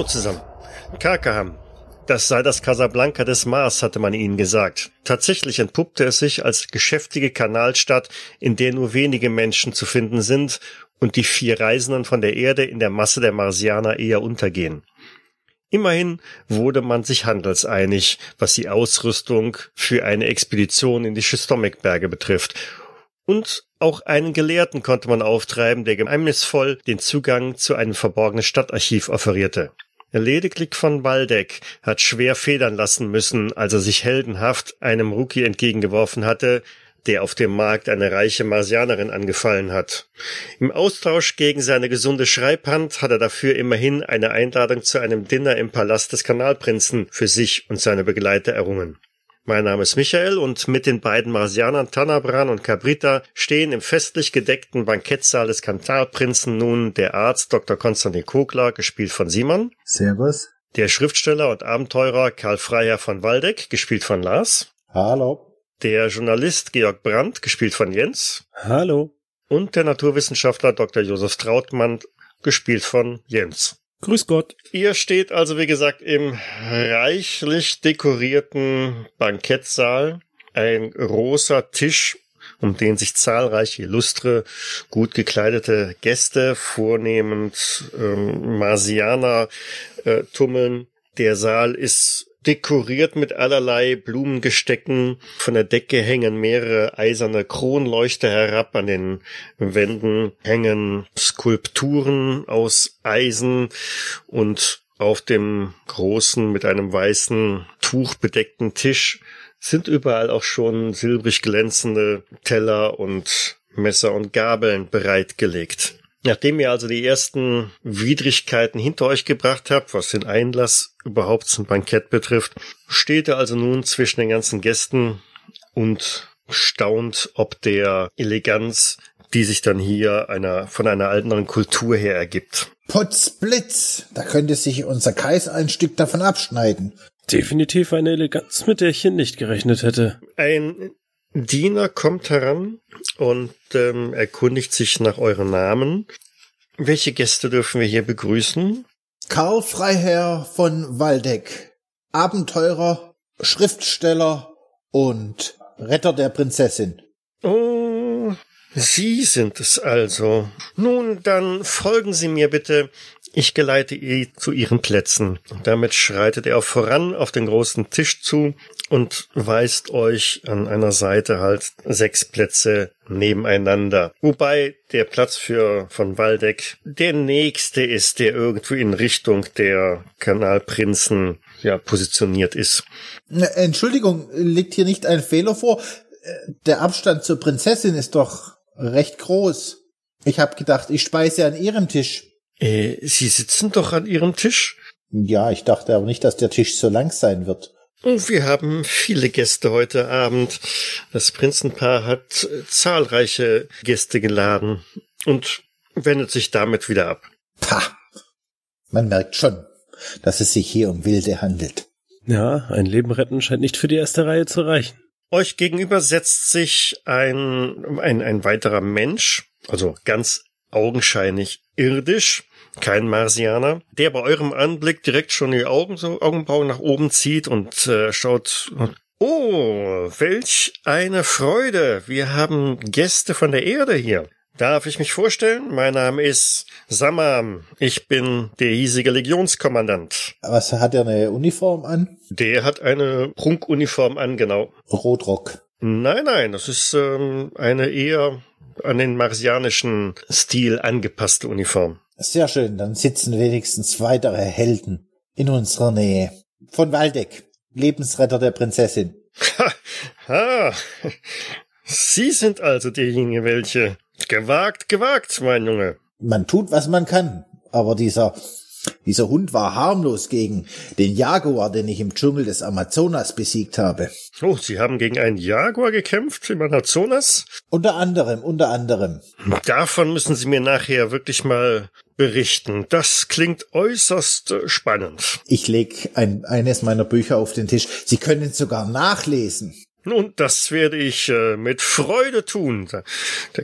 Hallo zusammen. Karkaham. Das sei das Casablanca des Mars, hatte man ihnen gesagt. Tatsächlich entpuppte es sich als geschäftige Kanalstadt, in der nur wenige Menschen zu finden sind und die vier Reisenden von der Erde in der Masse der Marsianer eher untergehen. Immerhin wurde man sich handelseinig, was die Ausrüstung für eine Expedition in die Schistomikberge betrifft. Und auch einen Gelehrten konnte man auftreiben, der geheimnisvoll den Zugang zu einem verborgenen Stadtarchiv offerierte. Lediglich von Waldeck hat schwer federn lassen müssen, als er sich heldenhaft einem Rookie entgegengeworfen hatte, der auf dem Markt eine reiche Marsianerin angefallen hat. Im Austausch gegen seine gesunde Schreibhand hat er dafür immerhin eine Einladung zu einem Dinner im Palast des Kanalprinzen für sich und seine Begleiter errungen. Mein Name ist Michael und mit den beiden Marsianern Tanabran und Cabrita stehen im festlich gedeckten Bankettsaal des Kanalprinzen nun der Arzt Dr. Konstantin Kogler, gespielt von Simon. Servus. Der Schriftsteller und Abenteurer Karl Freiherr von Waldeck, gespielt von Lars. Hallo der Journalist Georg Brandt, gespielt von Jens. Hallo. Und der Naturwissenschaftler Dr. Josef Trautmann, gespielt von Jens. Grüß Gott. Ihr steht also, wie gesagt, im reichlich dekorierten Bankettsaal. Ein großer Tisch, um den sich zahlreiche illustre, gut gekleidete Gäste, vornehmend ähm, Marsianer, äh, tummeln. Der Saal ist dekoriert mit allerlei Blumengestecken. Von der Decke hängen mehrere eiserne Kronleuchter herab. An den Wänden hängen Skulpturen aus Eisen und auf dem großen mit einem weißen Tuch bedeckten Tisch sind überall auch schon silbrig glänzende Teller und Messer und Gabeln bereitgelegt. Nachdem ihr also die ersten Widrigkeiten hinter euch gebracht habt, was den Einlass überhaupt zum Bankett betrifft, steht er also nun zwischen den ganzen Gästen und staunt ob der Eleganz, die sich dann hier einer, von einer anderen Kultur her ergibt. Potzblitz! Da könnte sich unser Kaiser ein Stück davon abschneiden. Definitiv eine Eleganz, mit der ich hier nicht gerechnet hätte. Ein Diener kommt heran und ähm, erkundigt sich nach euren Namen. Welche Gäste dürfen wir hier begrüßen? Karl Freiherr von Waldeck, Abenteurer, Schriftsteller und Retter der Prinzessin. Oh, Sie sind es also. Nun, dann folgen Sie mir bitte. Ich geleite Sie zu Ihren Plätzen. Damit schreitet er voran auf den großen Tisch zu und weist euch an einer Seite halt sechs Plätze nebeneinander. Wobei der Platz für von Waldeck der nächste ist, der irgendwo in Richtung der Kanalprinzen ja positioniert ist. Entschuldigung, liegt hier nicht ein Fehler vor? Der Abstand zur Prinzessin ist doch recht groß. Ich habe gedacht, ich speise an ihrem Tisch. Äh, Sie sitzen doch an Ihrem Tisch? Ja, ich dachte aber nicht, dass der Tisch so lang sein wird. Wir haben viele Gäste heute Abend. Das Prinzenpaar hat zahlreiche Gäste geladen und wendet sich damit wieder ab. Pah! Man merkt schon, dass es sich hier um Wilde handelt. Ja, ein Leben retten scheint nicht für die erste Reihe zu reichen. Euch gegenüber setzt sich ein, ein, ein weiterer Mensch, also ganz augenscheinlich irdisch, kein Marsianer, der bei eurem Anblick direkt schon die Augen so Augenbrauen nach oben zieht und äh, schaut. Oh, welch eine Freude! Wir haben Gäste von der Erde hier. Darf ich mich vorstellen? Mein Name ist Samam. Ich bin der hiesige Legionskommandant. Was hat er eine Uniform an? Der hat eine Prunkuniform an, genau. Rotrock. Nein, nein, das ist ähm, eine eher an den marsianischen Stil angepasste Uniform. Sehr schön, dann sitzen wenigstens weitere Helden in unserer Nähe. Von Waldeck, Lebensretter der Prinzessin. Ha, ha. Sie sind also derjenige, welche. Gewagt, gewagt, mein Junge. Man tut, was man kann, aber dieser dieser Hund war harmlos gegen den Jaguar, den ich im Dschungel des Amazonas besiegt habe. Oh, Sie haben gegen einen Jaguar gekämpft im Amazonas? Unter anderem, unter anderem. Davon müssen Sie mir nachher wirklich mal berichten. Das klingt äußerst spannend. Ich leg ein, eines meiner Bücher auf den Tisch. Sie können sogar nachlesen. Nun, das werde ich äh, mit Freude tun.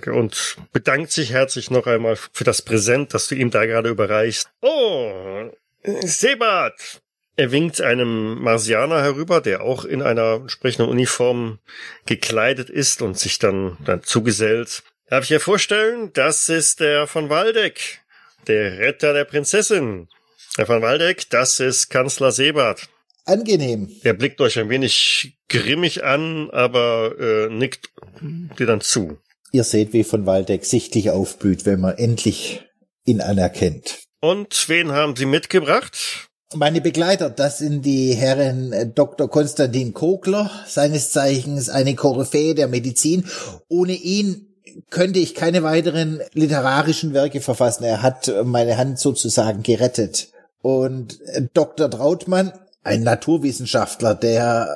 Und bedankt sich herzlich noch einmal für das Präsent, das du ihm da gerade überreichst. Oh, Sebat! Er winkt einem Marsianer herüber, der auch in einer entsprechenden Uniform gekleidet ist und sich dann, dann zugesellt. Darf ich dir vorstellen, das ist der von Waldeck, der Retter der Prinzessin. Herr von Waldeck, das ist Kanzler Sebert. Angenehm. Er blickt euch ein wenig grimmig an, aber äh, nickt dir dann zu. Ihr seht, wie von Waldeck sichtlich aufblüht, wenn man endlich ihn anerkennt. Und wen haben Sie mitgebracht? Meine Begleiter, das sind die Herren äh, Dr. Konstantin Kogler, seines Zeichens eine Koryphäe der Medizin. Ohne ihn könnte ich keine weiteren literarischen Werke verfassen. Er hat meine Hand sozusagen gerettet. Und äh, Dr. Trautmann, ein Naturwissenschaftler, der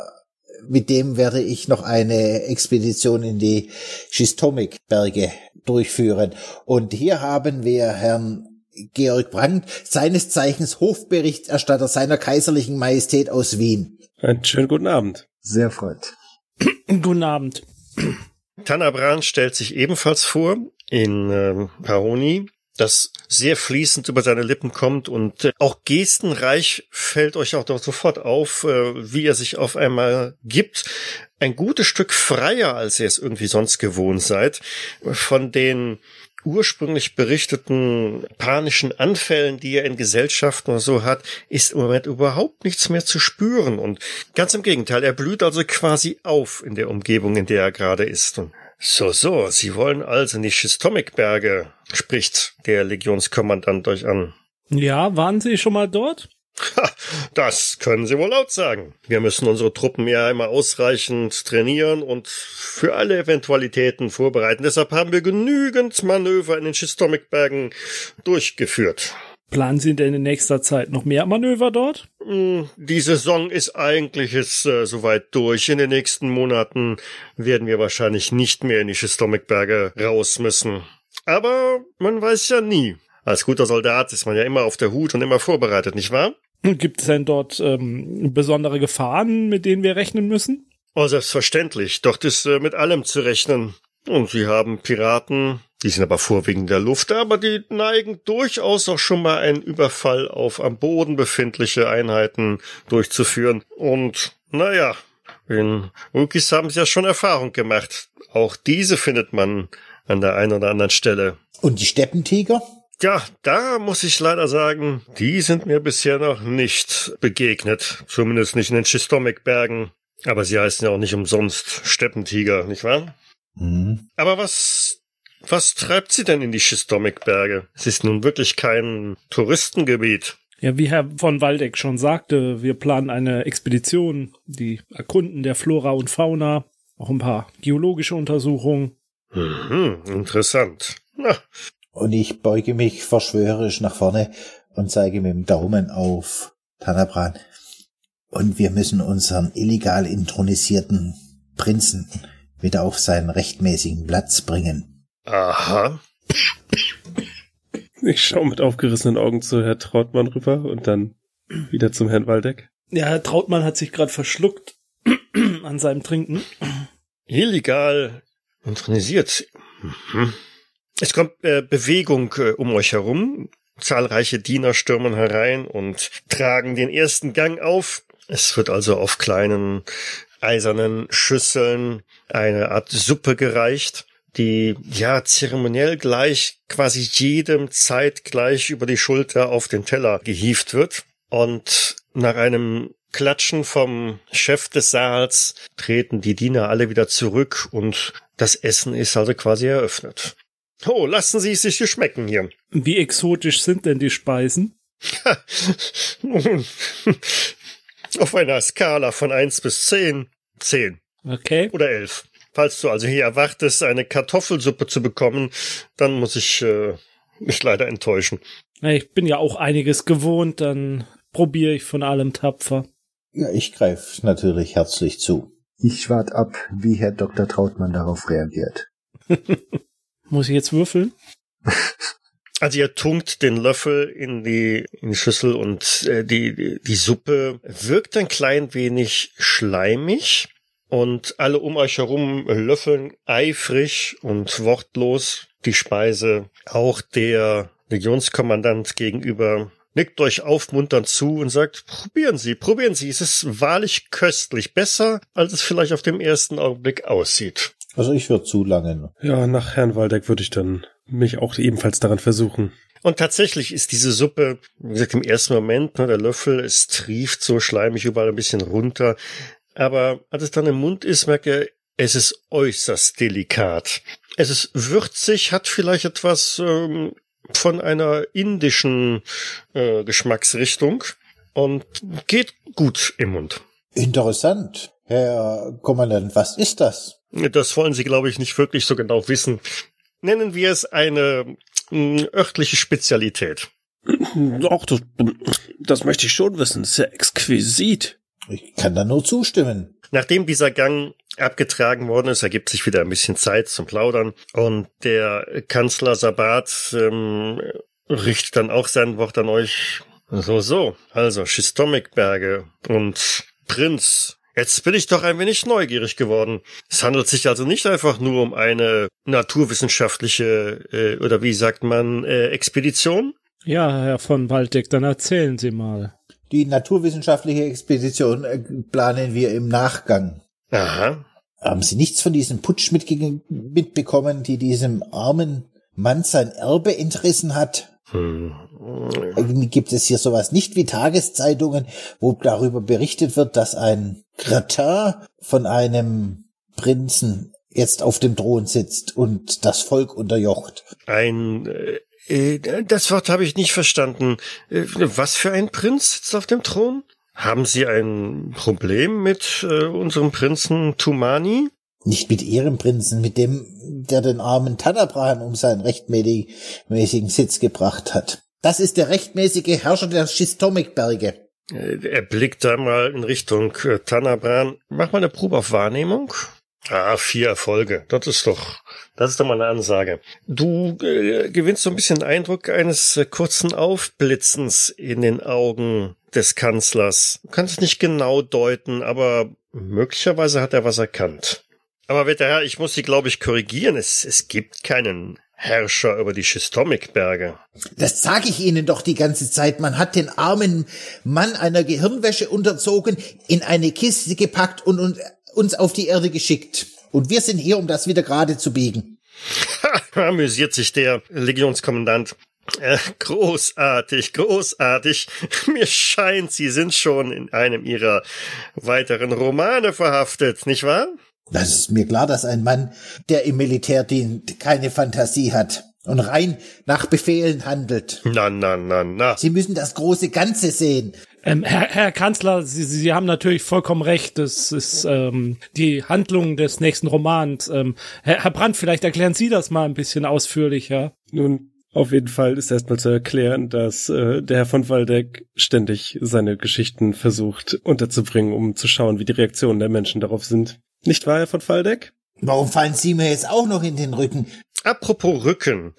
mit dem werde ich noch eine Expedition in die Schistomikberge durchführen. Und hier haben wir Herrn Georg Brandt, seines Zeichens Hofberichterstatter seiner kaiserlichen Majestät aus Wien. Einen schönen guten Abend. Sehr freut. guten Abend. Tanner Brandt stellt sich ebenfalls vor in äh, Paroni, das sehr fließend über seine Lippen kommt und äh, auch gestenreich fällt euch auch doch sofort auf, äh, wie er sich auf einmal gibt. Ein gutes Stück freier, als ihr es irgendwie sonst gewohnt seid. Von den ursprünglich berichteten panischen Anfällen, die er in Gesellschaften oder so hat, ist im Moment überhaupt nichts mehr zu spüren. Und ganz im Gegenteil, er blüht also quasi auf in der Umgebung, in der er gerade ist. Und so, so, Sie wollen also in die Schistomikberge, spricht der Legionskommandant euch an. Ja, waren Sie schon mal dort? Ha, das können Sie wohl laut sagen. Wir müssen unsere Truppen ja immer ausreichend trainieren und für alle Eventualitäten vorbereiten. Deshalb haben wir genügend Manöver in den Schistomikbergen durchgeführt. Planen Sie denn in nächster Zeit noch mehr Manöver dort? Hm, die Saison ist eigentlich ist, äh, soweit durch. In den nächsten Monaten werden wir wahrscheinlich nicht mehr in die Schistomikberge raus müssen. Aber man weiß ja nie. Als guter Soldat ist man ja immer auf der Hut und immer vorbereitet, nicht wahr? Gibt es denn dort ähm, besondere Gefahren, mit denen wir rechnen müssen? Oh, selbstverständlich. Dort ist äh, mit allem zu rechnen. Und sie haben Piraten, die sind aber vorwiegend der Luft, aber die neigen durchaus auch schon mal einen Überfall auf am Boden befindliche Einheiten durchzuführen. Und naja, in Rookies haben sie ja schon Erfahrung gemacht. Auch diese findet man an der einen oder anderen Stelle. Und die Steppentiger? Ja, da muss ich leider sagen, die sind mir bisher noch nicht begegnet. Zumindest nicht in den Schistomikbergen. Aber sie heißen ja auch nicht umsonst Steppentiger, nicht wahr? Mhm. Aber was, was treibt sie denn in die Schistomikberge? Es ist nun wirklich kein Touristengebiet. Ja, wie Herr von Waldeck schon sagte, wir planen eine Expedition, die Erkunden der Flora und Fauna, auch ein paar geologische Untersuchungen. Mhm, interessant. Na, Und ich beuge mich verschwörerisch nach vorne und zeige mit dem Daumen auf Tanabran. Und wir müssen unseren illegal intronisierten Prinzen wieder auf seinen rechtmäßigen Platz bringen. Aha. Ich schaue mit aufgerissenen Augen zu Herr Trautmann rüber und dann wieder zum Herrn Waldeck. Ja, Herr Trautmann hat sich gerade verschluckt an seinem Trinken. Illegal intronisiert. Mhm. Es kommt äh, Bewegung äh, um euch herum. Zahlreiche Diener stürmen herein und tragen den ersten Gang auf. Es wird also auf kleinen eisernen Schüsseln eine Art Suppe gereicht, die ja zeremoniell gleich quasi jedem zeitgleich über die Schulter auf den Teller gehieft wird. Und nach einem Klatschen vom Chef des Saals treten die Diener alle wieder zurück und das Essen ist also quasi eröffnet. Oh, lassen Sie es sich schmecken hier. Wie exotisch sind denn die Speisen? Auf einer Skala von eins bis zehn, zehn Okay. oder elf. Falls du also hier erwartest, eine Kartoffelsuppe zu bekommen, dann muss ich äh, mich leider enttäuschen. Ich bin ja auch einiges gewohnt, dann probiere ich von allem tapfer. Ja, ich greife natürlich herzlich zu. Ich wart ab, wie Herr Dr. Trautmann darauf reagiert. Muss ich jetzt würfeln? Also ihr tunkt den Löffel in die, in die Schüssel und äh, die, die, die Suppe wirkt ein klein wenig schleimig und alle um euch herum löffeln eifrig und wortlos die Speise. Auch der Legionskommandant gegenüber nickt euch aufmunternd zu und sagt, probieren Sie, probieren Sie, es ist wahrlich köstlich, besser, als es vielleicht auf dem ersten Augenblick aussieht. Also ich würde zu lange. Ja, nach Herrn Waldeck würde ich dann mich auch ebenfalls daran versuchen. Und tatsächlich ist diese Suppe, wie gesagt, im ersten Moment, ne, der Löffel, es trieft so schleimig überall ein bisschen runter. Aber als es dann im Mund ist, merkt er, es ist äußerst delikat. Es ist würzig, hat vielleicht etwas ähm, von einer indischen äh, Geschmacksrichtung und geht gut im Mund. Interessant. Herr Kommandant, was ist das? Das wollen Sie, glaube ich, nicht wirklich so genau wissen. Nennen wir es eine mh, örtliche Spezialität. Auch das, das möchte ich schon wissen. Sehr exquisit. Ich kann da nur zustimmen. Nachdem dieser Gang abgetragen worden ist, ergibt sich wieder ein bisschen Zeit zum Plaudern und der Kanzler Sabat ähm, richtet dann auch sein Wort an euch. So, so, also Schistomikberge und Prinz. Jetzt bin ich doch ein wenig neugierig geworden. Es handelt sich also nicht einfach nur um eine naturwissenschaftliche äh, oder wie sagt man äh, Expedition? Ja, Herr von Waldeck, dann erzählen Sie mal. Die naturwissenschaftliche Expedition äh, planen wir im Nachgang. Aha. Haben Sie nichts von diesem Putsch mitbekommen, die diesem armen Mann sein Erbe entrissen hat? Hm. Gibt es hier sowas nicht wie Tageszeitungen, wo darüber berichtet wird, dass ein Cretin von einem Prinzen jetzt auf dem Thron sitzt und das Volk unterjocht. Ein äh, das Wort habe ich nicht verstanden. Äh, was für ein Prinz sitzt auf dem Thron? Haben Sie ein Problem mit äh, unserem Prinzen Tumani? Nicht mit ihrem Prinzen, mit dem, der den armen Tanabrahan um seinen rechtmäßigen Sitz gebracht hat. Das ist der rechtmäßige Herrscher der Schistomikberge. Äh, er blickt da mal in Richtung äh, Tanabran. Mach mal eine Probe auf Wahrnehmung. Ah, vier Erfolge. Das ist doch, das ist doch mal eine Ansage. Du äh, gewinnst so ein bisschen Eindruck eines äh, kurzen Aufblitzens in den Augen des Kanzlers. Du kannst es nicht genau deuten, aber möglicherweise hat er was erkannt. Aber werter Herr, ich muss Sie, glaube ich, korrigieren. Es, es gibt keinen Herrscher über die Schistomikberge. Das sage ich Ihnen doch die ganze Zeit. Man hat den armen Mann einer Gehirnwäsche unterzogen, in eine Kiste gepackt und, und uns auf die Erde geschickt. Und wir sind hier, um das wieder gerade zu biegen. Ha, amüsiert sich der Legionskommandant. Äh, großartig, großartig. Mir scheint, Sie sind schon in einem Ihrer weiteren Romane verhaftet, nicht wahr? Das ist mir klar, dass ein Mann, der im Militär dient, keine Fantasie hat und rein nach Befehlen handelt. Na, na, na, na. Sie müssen das große Ganze sehen. Ähm, Herr, Herr Kanzler, Sie, Sie haben natürlich vollkommen recht. Das ist ähm, die Handlung des nächsten Romans. Ähm, Herr, Herr Brandt, vielleicht erklären Sie das mal ein bisschen ausführlicher. Nun, auf jeden Fall ist erstmal zu erklären, dass äh, der Herr von Waldeck ständig seine Geschichten versucht unterzubringen, um zu schauen, wie die Reaktionen der Menschen darauf sind. Nicht wahr, Herr von Waldeck? Warum fallen Sie mir jetzt auch noch in den Rücken? Apropos Rücken.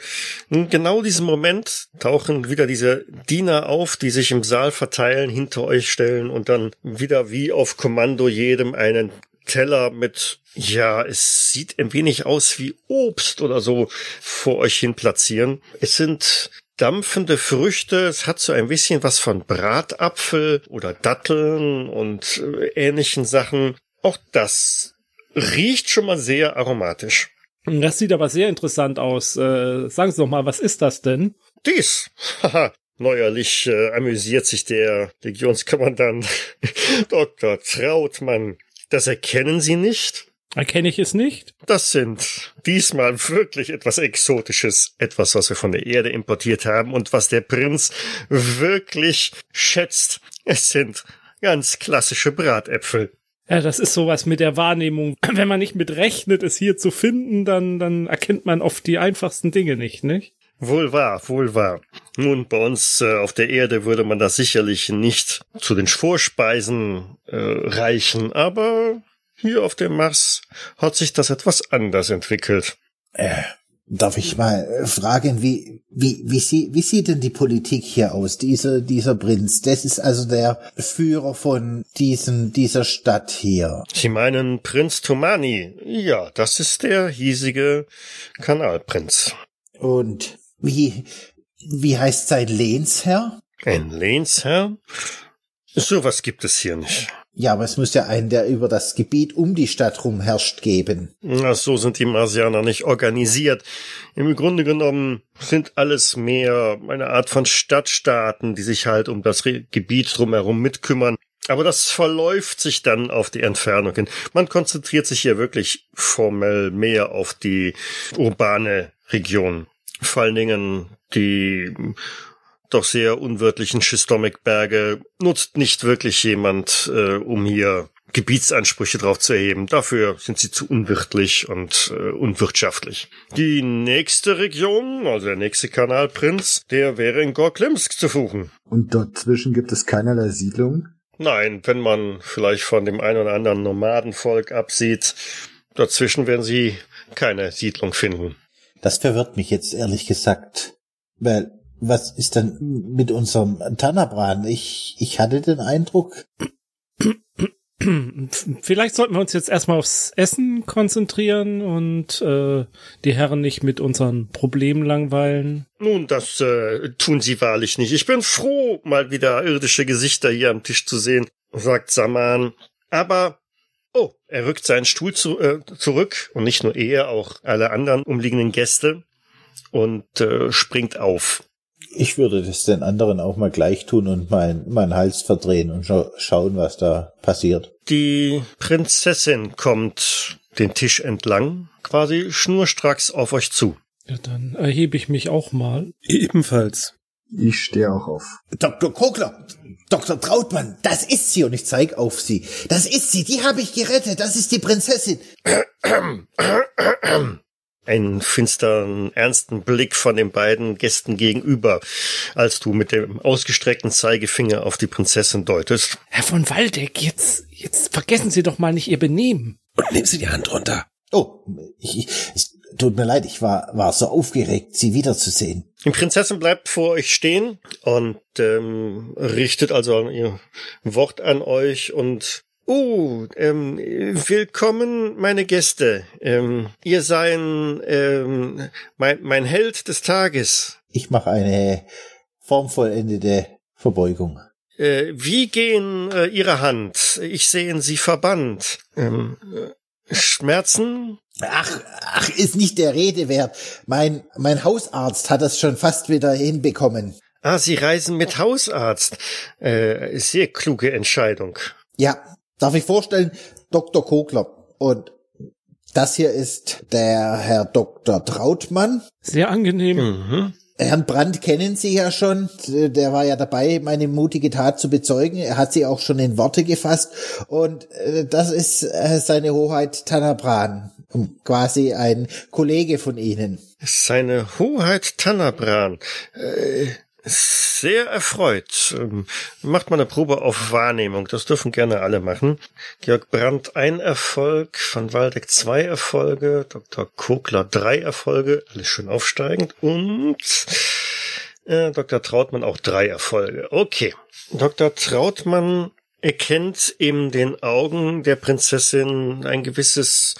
In genau diesem Moment tauchen wieder diese Diener auf, die sich im Saal verteilen, hinter euch stellen und dann wieder wie auf Kommando jedem einen Teller mit, ja, es sieht ein wenig aus wie Obst oder so vor euch hin platzieren. Es sind dampfende Früchte, es hat so ein bisschen was von Bratapfel oder Datteln und äh, ähnlichen Sachen. Auch das riecht schon mal sehr aromatisch. Das sieht aber sehr interessant aus. Äh, sagen Sie doch mal, was ist das denn? Dies, haha, neuerlich äh, amüsiert sich der Legionskommandant Dr. Trautmann. Das erkennen Sie nicht? Erkenne ich es nicht? Das sind diesmal wirklich etwas Exotisches, etwas, was wir von der Erde importiert haben und was der Prinz wirklich schätzt. Es sind ganz klassische Bratäpfel. Ja, das ist sowas mit der Wahrnehmung. Wenn man nicht mit rechnet, es hier zu finden, dann, dann erkennt man oft die einfachsten Dinge nicht, nicht? Wohl wahr, wohl wahr. Nun, bei uns äh, auf der Erde würde man das sicherlich nicht zu den Vorspeisen äh, reichen, aber hier auf dem Mars hat sich das etwas anders entwickelt. Äh, darf ich mal äh, fragen, wie, wie, wie, sie, wie sieht denn die Politik hier aus? Dieser, dieser Prinz, das ist also der Führer von diesen, dieser Stadt hier. Sie meinen Prinz Tumani? Ja, das ist der hiesige Kanalprinz. Und wie, wie heißt sein Lehnsherr? Ein Lehnsherr? Sowas gibt es hier nicht. Ja, aber es muss ja einen, der über das Gebiet um die Stadt rum herrscht, geben. Na, so sind die Marsianer nicht organisiert. Im Grunde genommen sind alles mehr eine Art von Stadtstaaten, die sich halt um das Gebiet drumherum mitkümmern. Aber das verläuft sich dann auf die Entfernung hin. Man konzentriert sich hier wirklich formell mehr auf die urbane Region. Vor allen Dingen die doch sehr unwirtlichen Schistomik-Berge nutzt nicht wirklich jemand, äh, um hier Gebietsansprüche drauf zu erheben. Dafür sind sie zu unwirtlich und äh, unwirtschaftlich. Die nächste Region, also der nächste Kanalprinz, der wäre in Gorklimsk zu suchen. Und dort zwischen gibt es keinerlei Siedlung? Nein, wenn man vielleicht von dem einen oder anderen Nomadenvolk absieht, dazwischen werden sie keine Siedlung finden. Das verwirrt mich jetzt ehrlich gesagt. Weil, was ist denn mit unserem Tanabran? Ich, ich hatte den Eindruck, Vielleicht sollten wir uns jetzt erstmal aufs Essen konzentrieren und äh, die Herren nicht mit unseren Problemen langweilen. Nun, das äh, tun sie wahrlich nicht. Ich bin froh, mal wieder irdische Gesichter hier am Tisch zu sehen, sagt Saman. Aber, oh, er rückt seinen Stuhl zu, äh, zurück und nicht nur er, auch alle anderen umliegenden Gäste und äh, springt auf. Ich würde das den anderen auch mal gleich tun und mein, meinen Hals verdrehen und scha schauen, was da passiert. Die Prinzessin kommt den Tisch entlang, quasi schnurstracks auf euch zu. Ja, dann erhebe ich mich auch mal. Ebenfalls. Ich stehe auch auf. Dr. Kogler, Dr. Trautmann, das ist sie und ich zeig auf sie. Das ist sie, die habe ich gerettet, das ist die Prinzessin. Einen finsteren, ernsten Blick von den beiden Gästen gegenüber, als du mit dem ausgestreckten Zeigefinger auf die Prinzessin deutest. Herr von Waldeck, jetzt, jetzt vergessen Sie doch mal nicht Ihr Benehmen. Und nehmen Sie die Hand runter. Oh, ich, ich, es tut mir leid, ich war, war so aufgeregt, sie wiederzusehen. Die Prinzessin bleibt vor euch stehen und ähm, richtet also ihr Wort an euch und Oh, ähm, willkommen, meine Gäste. Ähm, ihr seien ähm, mein, mein Held des Tages. Ich mache eine formvollendete Verbeugung. Äh, wie gehen äh, Ihre Hand? Ich sehe Sie verbannt. Ähm, äh, Schmerzen? Ach, ach, ist nicht der Rede wert. Mein, mein Hausarzt hat das schon fast wieder hinbekommen. Ah, Sie reisen mit Hausarzt. Äh, sehr kluge Entscheidung. Ja, darf ich vorstellen, Dr. Kogler. Und das hier ist der Herr Dr. Trautmann. Sehr angenehm. Mhm. Herrn Brandt kennen Sie ja schon. Der war ja dabei, meine mutige Tat zu bezeugen. Er hat sie auch schon in Worte gefasst. Und äh, das ist äh, seine Hoheit Tanabran. Quasi ein Kollege von Ihnen. Seine Hoheit Tannabran. Äh, sehr erfreut. Ähm, macht mal eine Probe auf Wahrnehmung. Das dürfen gerne alle machen. Georg Brandt ein Erfolg, Van Waldeck zwei Erfolge, Dr. Kogler drei Erfolge, alles schön aufsteigend und äh, Dr. Trautmann auch drei Erfolge. Okay. Dr. Trautmann erkennt in den Augen der Prinzessin ein gewisses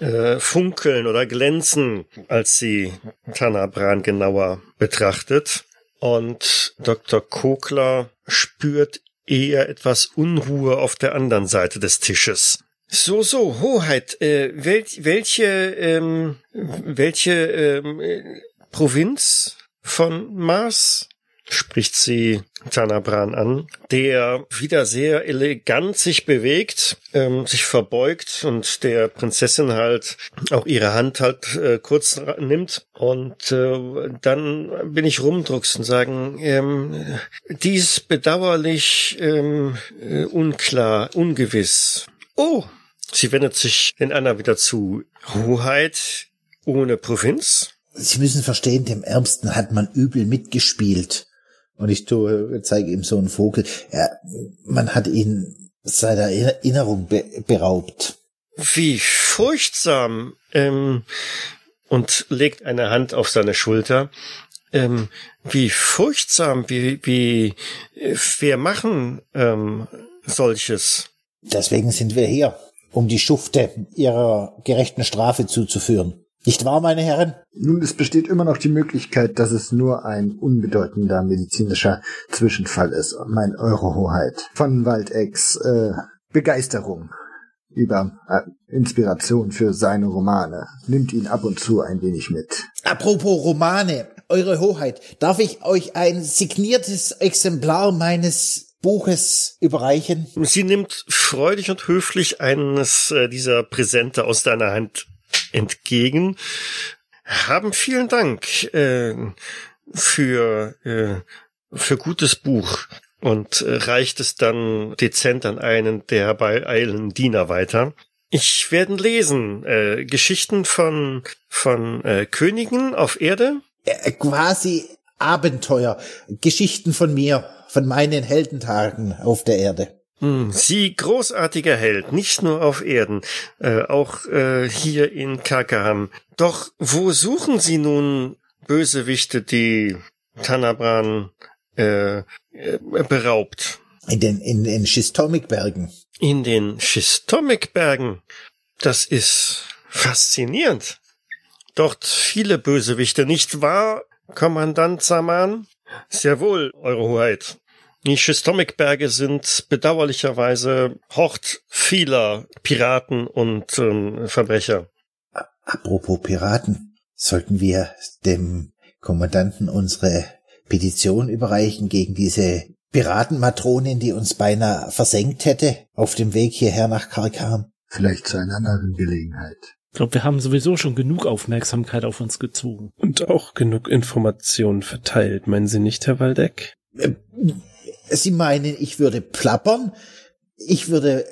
äh, Funkeln oder Glänzen, als sie Tanabran genauer betrachtet. Und Dr. Kogler spürt eher etwas Unruhe auf der anderen Seite des Tisches. So, so, Hoheit, äh, wel, welche, ähm, welche ähm, äh, Provinz von Mars spricht sie Tanabran an, der wieder sehr elegant sich bewegt, ähm, sich verbeugt und der Prinzessin halt auch ihre Hand halt äh, kurz nimmt und äh, dann bin ich rumdruckst und sagen, ähm, dies bedauerlich ähm, äh, unklar, ungewiss. Oh, sie wendet sich den Anna wieder zu. Hoheit ohne Provinz? Sie müssen verstehen, dem Ärmsten hat man übel mitgespielt. Und ich tue, zeige ihm so einen Vogel. Ja, man hat ihn seiner Erinnerung be beraubt. Wie furchtsam. Ähm, und legt eine Hand auf seine Schulter. Ähm, wie furchtsam, wie, wie, äh, wir machen ähm, solches. Deswegen sind wir hier, um die Schufte ihrer gerechten Strafe zuzuführen. Nicht wahr, meine Herren? Nun, es besteht immer noch die Möglichkeit, dass es nur ein unbedeutender medizinischer Zwischenfall ist. Mein Eurohoheit von Waldex äh, Begeisterung über äh, Inspiration für seine Romane nimmt ihn ab und zu ein wenig mit. Apropos Romane, Eure Hoheit, darf ich euch ein signiertes Exemplar meines Buches überreichen? Sie nimmt freudig und höflich eines äh, dieser Präsente aus deiner Hand entgegen. Haben vielen Dank äh, für äh, für gutes Buch und äh, reicht es dann dezent an einen der herbeieilenden Diener weiter. Ich werde lesen äh, Geschichten von von äh, Königen auf Erde. Äh, quasi Abenteuer, Geschichten von mir, von meinen Heldentagen auf der Erde. Hm, Sie großartiger Held, nicht nur auf Erden, äh, auch äh, hier in Kakaham. Doch wo suchen Sie nun Bösewichte, die Tanabran äh, äh, beraubt? In den, in den Schistomikbergen. In den Schistomikbergen. Das ist faszinierend. Dort viele Bösewichte, nicht wahr, Kommandant Saman? Sehr wohl, Eure Hoheit. Die Schistomikberge sind bedauerlicherweise Hort vieler Piraten und ähm, Verbrecher. Apropos Piraten, sollten wir dem Kommandanten unsere Petition überreichen gegen diese Piratenmatronin, die uns beinahe versenkt hätte auf dem Weg hierher nach Karkam? Vielleicht zu einer anderen Gelegenheit. Ich glaube, wir haben sowieso schon genug Aufmerksamkeit auf uns gezogen. Und auch genug Informationen verteilt, meinen Sie nicht, Herr Waldeck? Sie meinen, ich würde plappern? Ich würde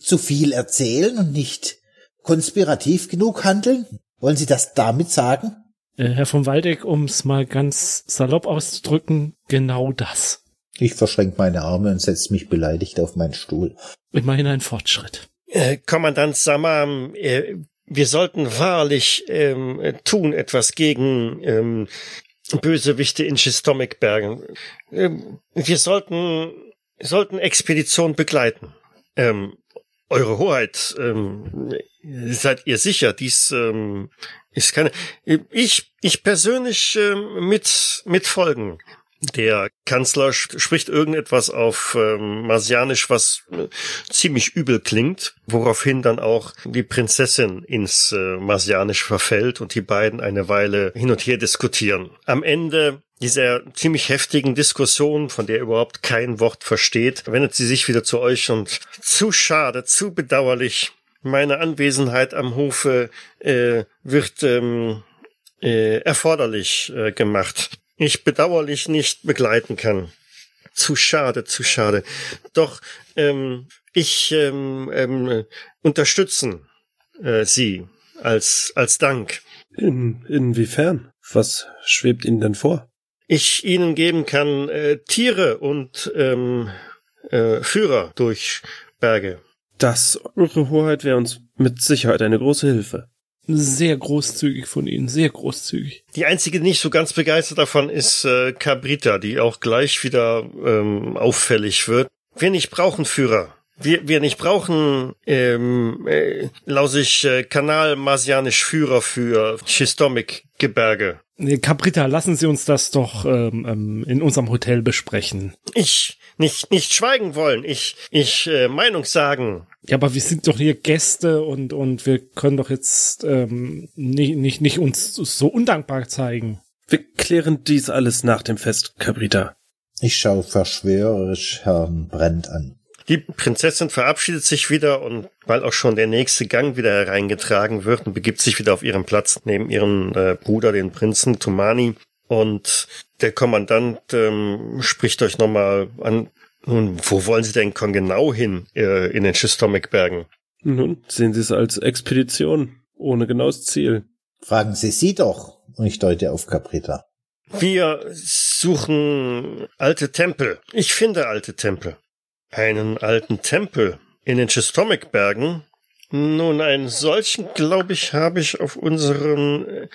zu viel erzählen und nicht konspirativ genug handeln? Wollen Sie das damit sagen? Äh, Herr von Waldeck, um es mal ganz salopp auszudrücken, genau das. Ich verschränke meine Arme und setze mich beleidigt auf meinen Stuhl. Immerhin ein Fortschritt. Äh, Kommandant Samam, äh, wir sollten wahrlich ähm, tun etwas gegen ähm, Bösewichte in Schistomikbergen. Ähm, wir sollten, sollten Expedition begleiten. Ähm, Eure Hoheit, ähm, seid ihr sicher, dies ähm, ist keine. Ich, ich persönlich ähm, mit, mit folgen. Der Kanzler spricht irgendetwas auf ähm, Marsianisch, was äh, ziemlich übel klingt, woraufhin dann auch die Prinzessin ins äh, Marsianisch verfällt und die beiden eine Weile hin und her diskutieren. Am Ende dieser ziemlich heftigen Diskussion, von der überhaupt kein Wort versteht, wendet sie sich wieder zu euch und zu schade, zu bedauerlich. Meine Anwesenheit am Hofe äh, wird ähm, äh, erforderlich äh, gemacht ich bedauerlich nicht begleiten kann. Zu schade, zu schade. Doch ähm, ich ähm, ähm, unterstützen äh, Sie als als Dank. In, inwiefern? Was schwebt Ihnen denn vor? Ich Ihnen geben kann äh, Tiere und ähm, äh, Führer durch Berge. Das, Eure Hoheit, wäre uns mit Sicherheit eine große Hilfe. Sehr großzügig von Ihnen, sehr großzügig. Die einzige, die nicht so ganz begeistert davon, ist äh, Cabrita, die auch gleich wieder ähm, auffällig wird. Wir nicht brauchen Führer. Wir, wir nicht brauchen ähm, äh, lausig äh, Kanal Marsianisch Führer für Schistomik Gebirge. Nee, Cabrita, lassen Sie uns das doch ähm, ähm, in unserem Hotel besprechen. Ich nicht nicht schweigen wollen. Ich ich äh, Meinung sagen. Ja, aber wir sind doch hier Gäste und und wir können doch jetzt ähm, nicht nicht nicht uns so undankbar zeigen. Wir klären dies alles nach dem Fest, Cabrita. Ich schaue verschwörerisch Herrn Brent an. Die Prinzessin verabschiedet sich wieder und weil auch schon der nächste Gang wieder hereingetragen wird und begibt sich wieder auf ihren Platz neben ihrem äh, Bruder, den Prinzen Tumani. Und der Kommandant ähm, spricht euch nochmal an. Nun, wo wollen Sie denn genau hin äh, in den Schistomik-Bergen? Nun, sehen Sie es als Expedition, ohne genaues Ziel. Fragen Sie sie doch. Und ich deute auf Caprita. Wir suchen alte Tempel. Ich finde alte Tempel. Einen alten Tempel in den Schistomik-Bergen? Nun, einen solchen, glaube ich, habe ich auf unseren, äh,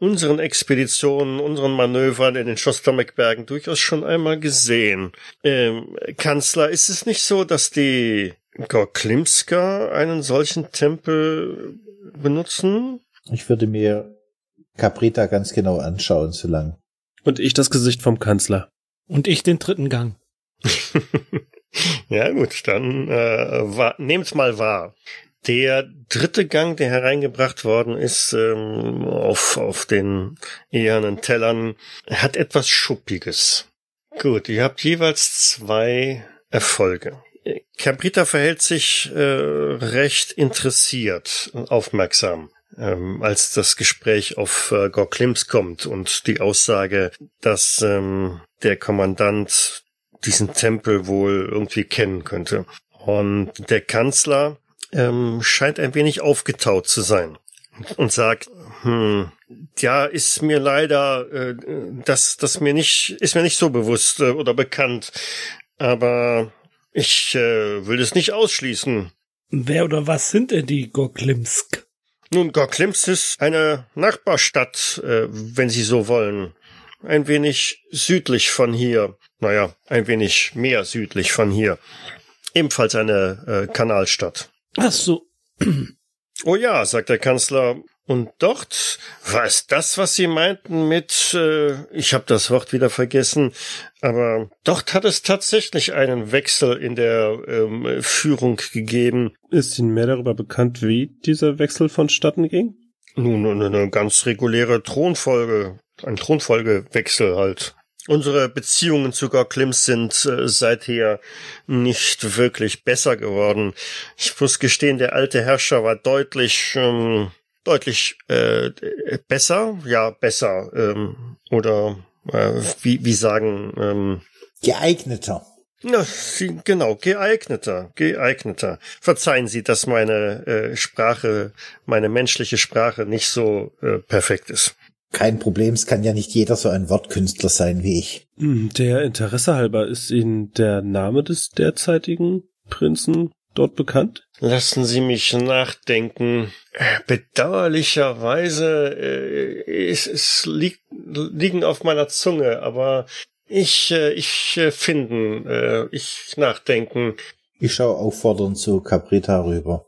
unseren Expeditionen, unseren Manövern in den Schistomik-Bergen durchaus schon einmal gesehen. Ähm, Kanzler, ist es nicht so, dass die Gorklimska einen solchen Tempel benutzen? Ich würde mir Caprita ganz genau anschauen, so lang. Und ich das Gesicht vom Kanzler. Und ich den dritten Gang. ja gut, dann äh, nehmt's mal wahr. Der dritte Gang, der hereingebracht worden ist ähm, auf, auf den ehernen Tellern, hat etwas Schuppiges. Gut, ihr habt jeweils zwei Erfolge. Cabrita verhält sich äh, recht interessiert und aufmerksam, ähm, als das Gespräch auf äh, Gorklims kommt und die Aussage, dass ähm, der Kommandant diesen Tempel wohl irgendwie kennen könnte. Und der Kanzler ähm, scheint ein wenig aufgetaut zu sein und sagt, hm, ja, ist mir leider, äh, das, das mir nicht, ist mir nicht so bewusst äh, oder bekannt, aber ich äh, will es nicht ausschließen. Wer oder was sind denn die Goklimsk? Nun, Goklimsk ist eine Nachbarstadt, äh, wenn Sie so wollen. Ein wenig südlich von hier. Naja, ein wenig mehr südlich von hier. Ebenfalls eine äh, Kanalstadt. Ach so. Oh ja, sagt der Kanzler. Und dort war es das, was Sie meinten mit, äh, ich habe das Wort wieder vergessen, aber dort hat es tatsächlich einen Wechsel in der ähm, Führung gegeben. Ist Ihnen mehr darüber bekannt, wie dieser Wechsel vonstatten ging? Nun, eine ganz reguläre Thronfolge, ein Thronfolgewechsel halt. Unsere Beziehungen zu Gorklims sind äh, seither nicht wirklich besser geworden. Ich muss gestehen, der alte Herrscher war deutlich, ähm, deutlich äh, besser, ja besser ähm, oder äh, wie wie sagen ähm, geeigneter. Ja, genau, geeigneter, geeigneter. Verzeihen Sie, dass meine äh, Sprache, meine menschliche Sprache nicht so äh, perfekt ist. Kein Problem, es kann ja nicht jeder so ein Wortkünstler sein wie ich. Hm, der Interesse halber, ist Ihnen der Name des derzeitigen Prinzen dort bekannt? Lassen Sie mich nachdenken. Bedauerlicherweise äh, es, es liegt, liegen auf meiner Zunge, aber ich äh, ich äh, finden, äh, ich nachdenken. Ich schaue auffordernd zu Caprita rüber,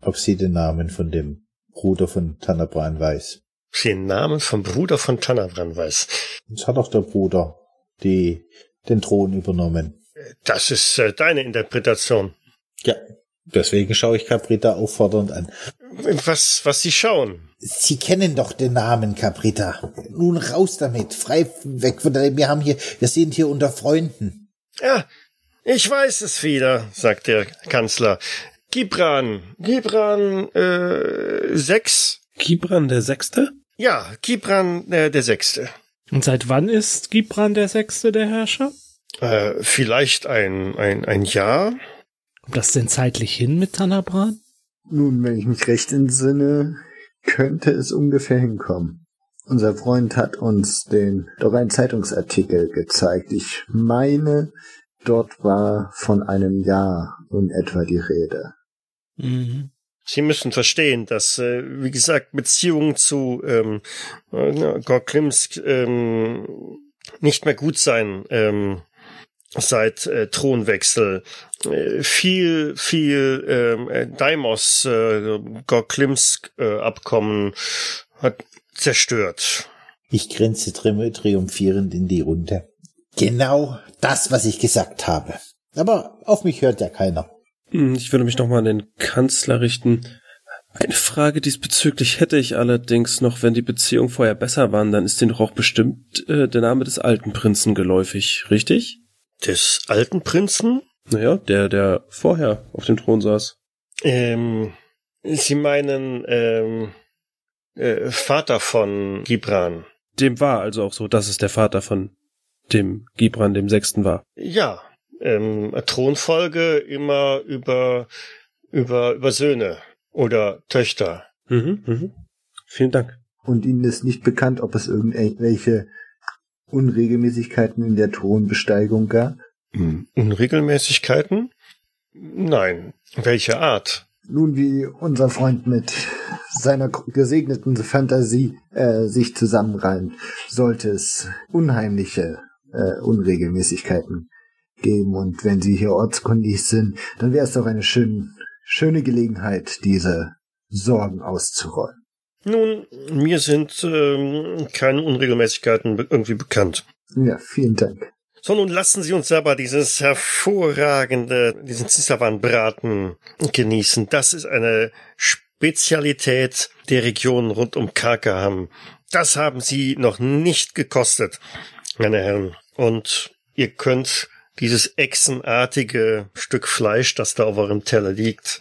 ob sie den Namen von dem Bruder von Tanabran weiß. Den Namen vom Bruder von Tanabran weiß. Das hat doch der Bruder die den Thron übernommen. Das ist äh, deine Interpretation. Ja, deswegen schaue ich Caprita auffordernd an. Was, was Sie schauen? Sie kennen doch den Namen Caprita. Nun raus damit, frei weg von der, wir haben hier, wir sind hier unter Freunden. Ja, ich weiß es wieder, sagt der Kanzler. Gibran, Gibran, äh, sechs. Gibran der Sechste? Ja, Gibran äh, der Sechste. Und seit wann ist Gibran der Sechste der Herrscher? Äh, vielleicht ein, ein, ein Jahr. Kommt das denn zeitlich hin mit Tanabran? Nun, wenn ich mich recht entsinne, könnte es ungefähr hinkommen. Unser Freund hat uns den doch einen Zeitungsartikel gezeigt. Ich meine, dort war von einem Jahr in etwa die Rede. Mhm. Sie müssen verstehen, dass, äh, wie gesagt, Beziehungen zu ähm, äh, Gorklims ähm, nicht mehr gut sein ähm, seit äh, Thronwechsel. Äh, viel, viel ähm, äh, Daimos, äh, Gorklimsk äh, Abkommen hat zerstört. Ich grinse triumphierend in die Runde. Genau das, was ich gesagt habe. Aber auf mich hört ja keiner. Hm, Ich würde mich nochmal an den Kanzler richten. Eine Frage diesbezüglich hätte ich allerdings noch, wenn die Beziehungen vorher besser waren, dann ist Ihnen doch auch bestimmt äh, der Name des alten Prinzen geläufig, richtig? Des alten Prinzen? Naja, der, der vorher auf dem Thron saß. Ähm, Sie meinen ähm, äh, Vater von Gibran? Dem war also auch so, dass es der Vater von dem Gibran, dem Sechsten war. Ja, ähm, Thronfolge immer über über über Söhne oder Töchter. Mhm, mhm. Vielen Dank. Und Ihnen ist nicht bekannt, ob es irgendwelche Unregelmäßigkeiten in der Thronbesteigung gab? Unregelmäßigkeiten? Nein. Welche Art? Nun, wie unser Freund mit seiner gesegneten Fantasie äh, sich zusammenreimt, sollte es unheimliche äh, Unregelmäßigkeiten geben. Und wenn Sie hier ortskundig sind, dann wäre es doch eine schön, schöne Gelegenheit, diese Sorgen auszuräumen. Nun, mir sind ähm, keine Unregelmäßigkeiten irgendwie bekannt. Ja, vielen Dank. So, nun lassen Sie uns aber dieses hervorragende, diesen Zisawan-Braten genießen. Das ist eine Spezialität der Region rund um Karkaham. Das haben Sie noch nicht gekostet, meine Herren. Und ihr könnt dieses echsenartige Stück Fleisch, das da auf eurem Teller liegt,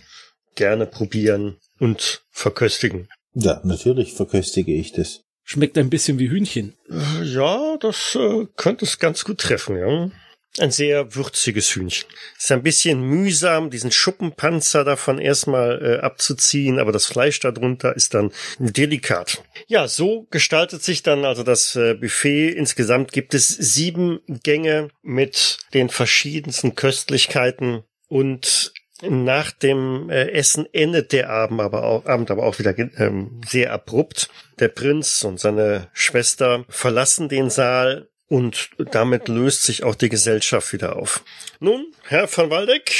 gerne probieren und verköstigen. Ja, natürlich verköstige ich das. Schmeckt ein bisschen wie Hühnchen. Ja, das äh, könnte es ganz gut treffen, ja. Ein sehr würziges Hühnchen. Ist ein bisschen mühsam, diesen Schuppenpanzer davon erstmal äh, abzuziehen, aber das Fleisch darunter ist dann delikat. Ja, so gestaltet sich dann also das äh, Buffet. Insgesamt gibt es sieben Gänge mit den verschiedensten Köstlichkeiten und nach dem äh, Essen endet der Abend aber auch, Abend aber auch wieder ähm, sehr abrupt. Der Prinz und seine Schwester verlassen den Saal und damit löst sich auch die Gesellschaft wieder auf. Nun, Herr von Waldeck,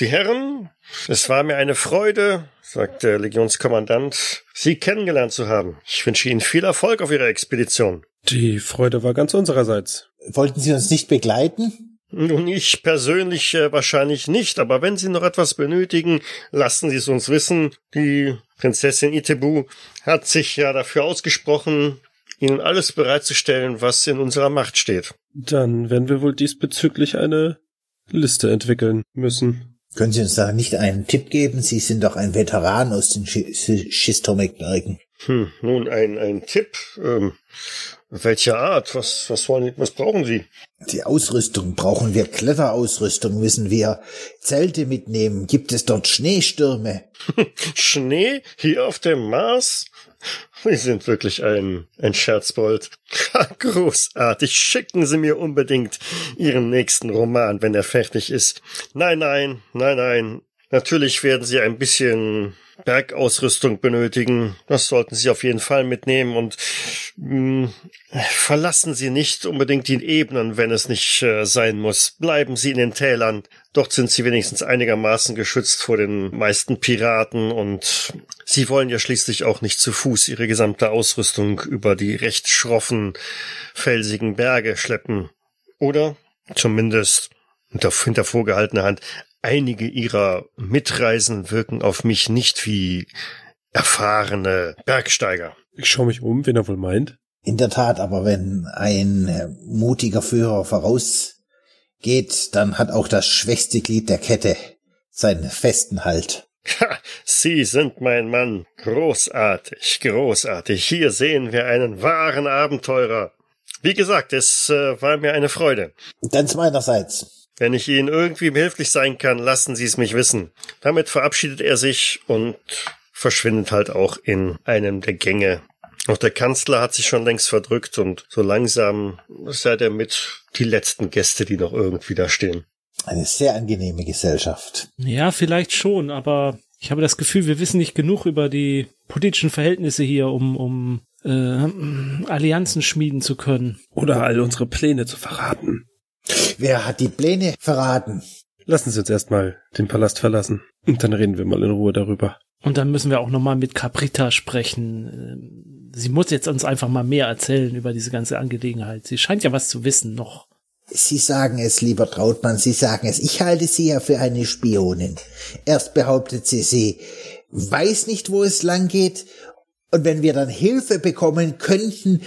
die Herren, es war mir eine Freude, sagt der Legionskommandant, Sie kennengelernt zu haben. Ich wünsche Ihnen viel Erfolg auf Ihrer Expedition. Die Freude war ganz unsererseits. Wollten Sie uns nicht begleiten? Nun, ich persönlich äh, wahrscheinlich nicht, aber wenn Sie noch etwas benötigen, lassen Sie es uns wissen. Die Prinzessin Itebu hat sich ja dafür ausgesprochen, Ihnen alles bereitzustellen, was in unserer Macht steht. Dann werden wir wohl diesbezüglich eine Liste entwickeln müssen. Können Sie uns da nicht einen Tipp geben? Sie sind doch ein Veteran aus den Schistomekbergen. Hm, nun, ein, ein Tipp. Ähm, welcher Art? Was, was wollen, was brauchen Sie? Die Ausrüstung. Brauchen wir Kletterausrüstung? Müssen wir Zelte mitnehmen? Gibt es dort Schneestürme? Schnee? Hier auf dem Mars? Sie sind wirklich ein, ein Scherzbold. Großartig. Schicken Sie mir unbedingt Ihren nächsten Roman, wenn er fertig ist. Nein, nein, nein, nein. Natürlich werden Sie ein bisschen Bergausrüstung benötigen. Das sollten Sie auf jeden Fall mitnehmen und mh, verlassen Sie nicht unbedingt die Ebenen, wenn es nicht äh, sein muss. Bleiben Sie in den Tälern. Dort sind Sie wenigstens einigermaßen geschützt vor den meisten Piraten und Sie wollen ja schließlich auch nicht zu Fuß Ihre gesamte Ausrüstung über die recht schroffen, felsigen Berge schleppen. Oder zumindest hinter vorgehaltener Hand einige ihrer Mitreisen wirken auf mich nicht wie erfahrene Bergsteiger. Ich schaue mich um, wen er wohl meint. In der Tat, aber wenn ein äh, mutiger Führer vorausgeht, dann hat auch das schwächste Glied der Kette seinen festen Halt. Ha, Sie sind mein Mann. Großartig, großartig. Hier sehen wir einen wahren Abenteurer. Wie gesagt, es äh, war mir eine Freude. Ganz meinerseits. Wenn ich Ihnen irgendwie behilflich sein kann, lassen Sie es mich wissen. Damit verabschiedet er sich und verschwindet halt auch in einem der Gänge. Auch der Kanzler hat sich schon längst verdrückt und so langsam seid er mit die letzten Gäste, die noch irgendwie da stehen. Eine sehr angenehme Gesellschaft. Ja, vielleicht schon, aber ich habe das Gefühl, wir wissen nicht genug über die politischen Verhältnisse hier, um, um äh, Allianzen schmieden zu können. Oder all unsere Pläne zu verraten. Wer hat die Pläne verraten? Lassen Sie uns erstmal den Palast verlassen. Und dann reden wir mal in Ruhe darüber. Und dann müssen wir auch nochmal mit Caprita sprechen. Sie muss jetzt uns einfach mal mehr erzählen über diese ganze Angelegenheit. Sie scheint ja was zu wissen noch. Sie sagen es, lieber Trautmann, Sie sagen es. Ich halte Sie ja für eine Spionin. Erst behauptet sie, sie weiß nicht, wo es lang geht. Und wenn wir dann Hilfe bekommen könnten,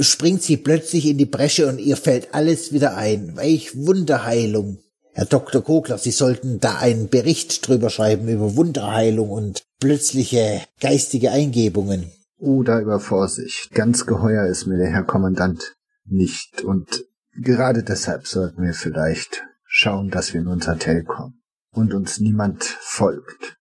springt sie plötzlich in die Bresche und ihr fällt alles wieder ein. Welch Wunderheilung. Herr Dr. Kogler, Sie sollten da einen Bericht drüber schreiben über Wunderheilung und plötzliche geistige Eingebungen. Oder über Vorsicht. Ganz geheuer ist mir der Herr Kommandant nicht. Und gerade deshalb sollten wir vielleicht schauen, dass wir in unser Hotel kommen und uns niemand folgt.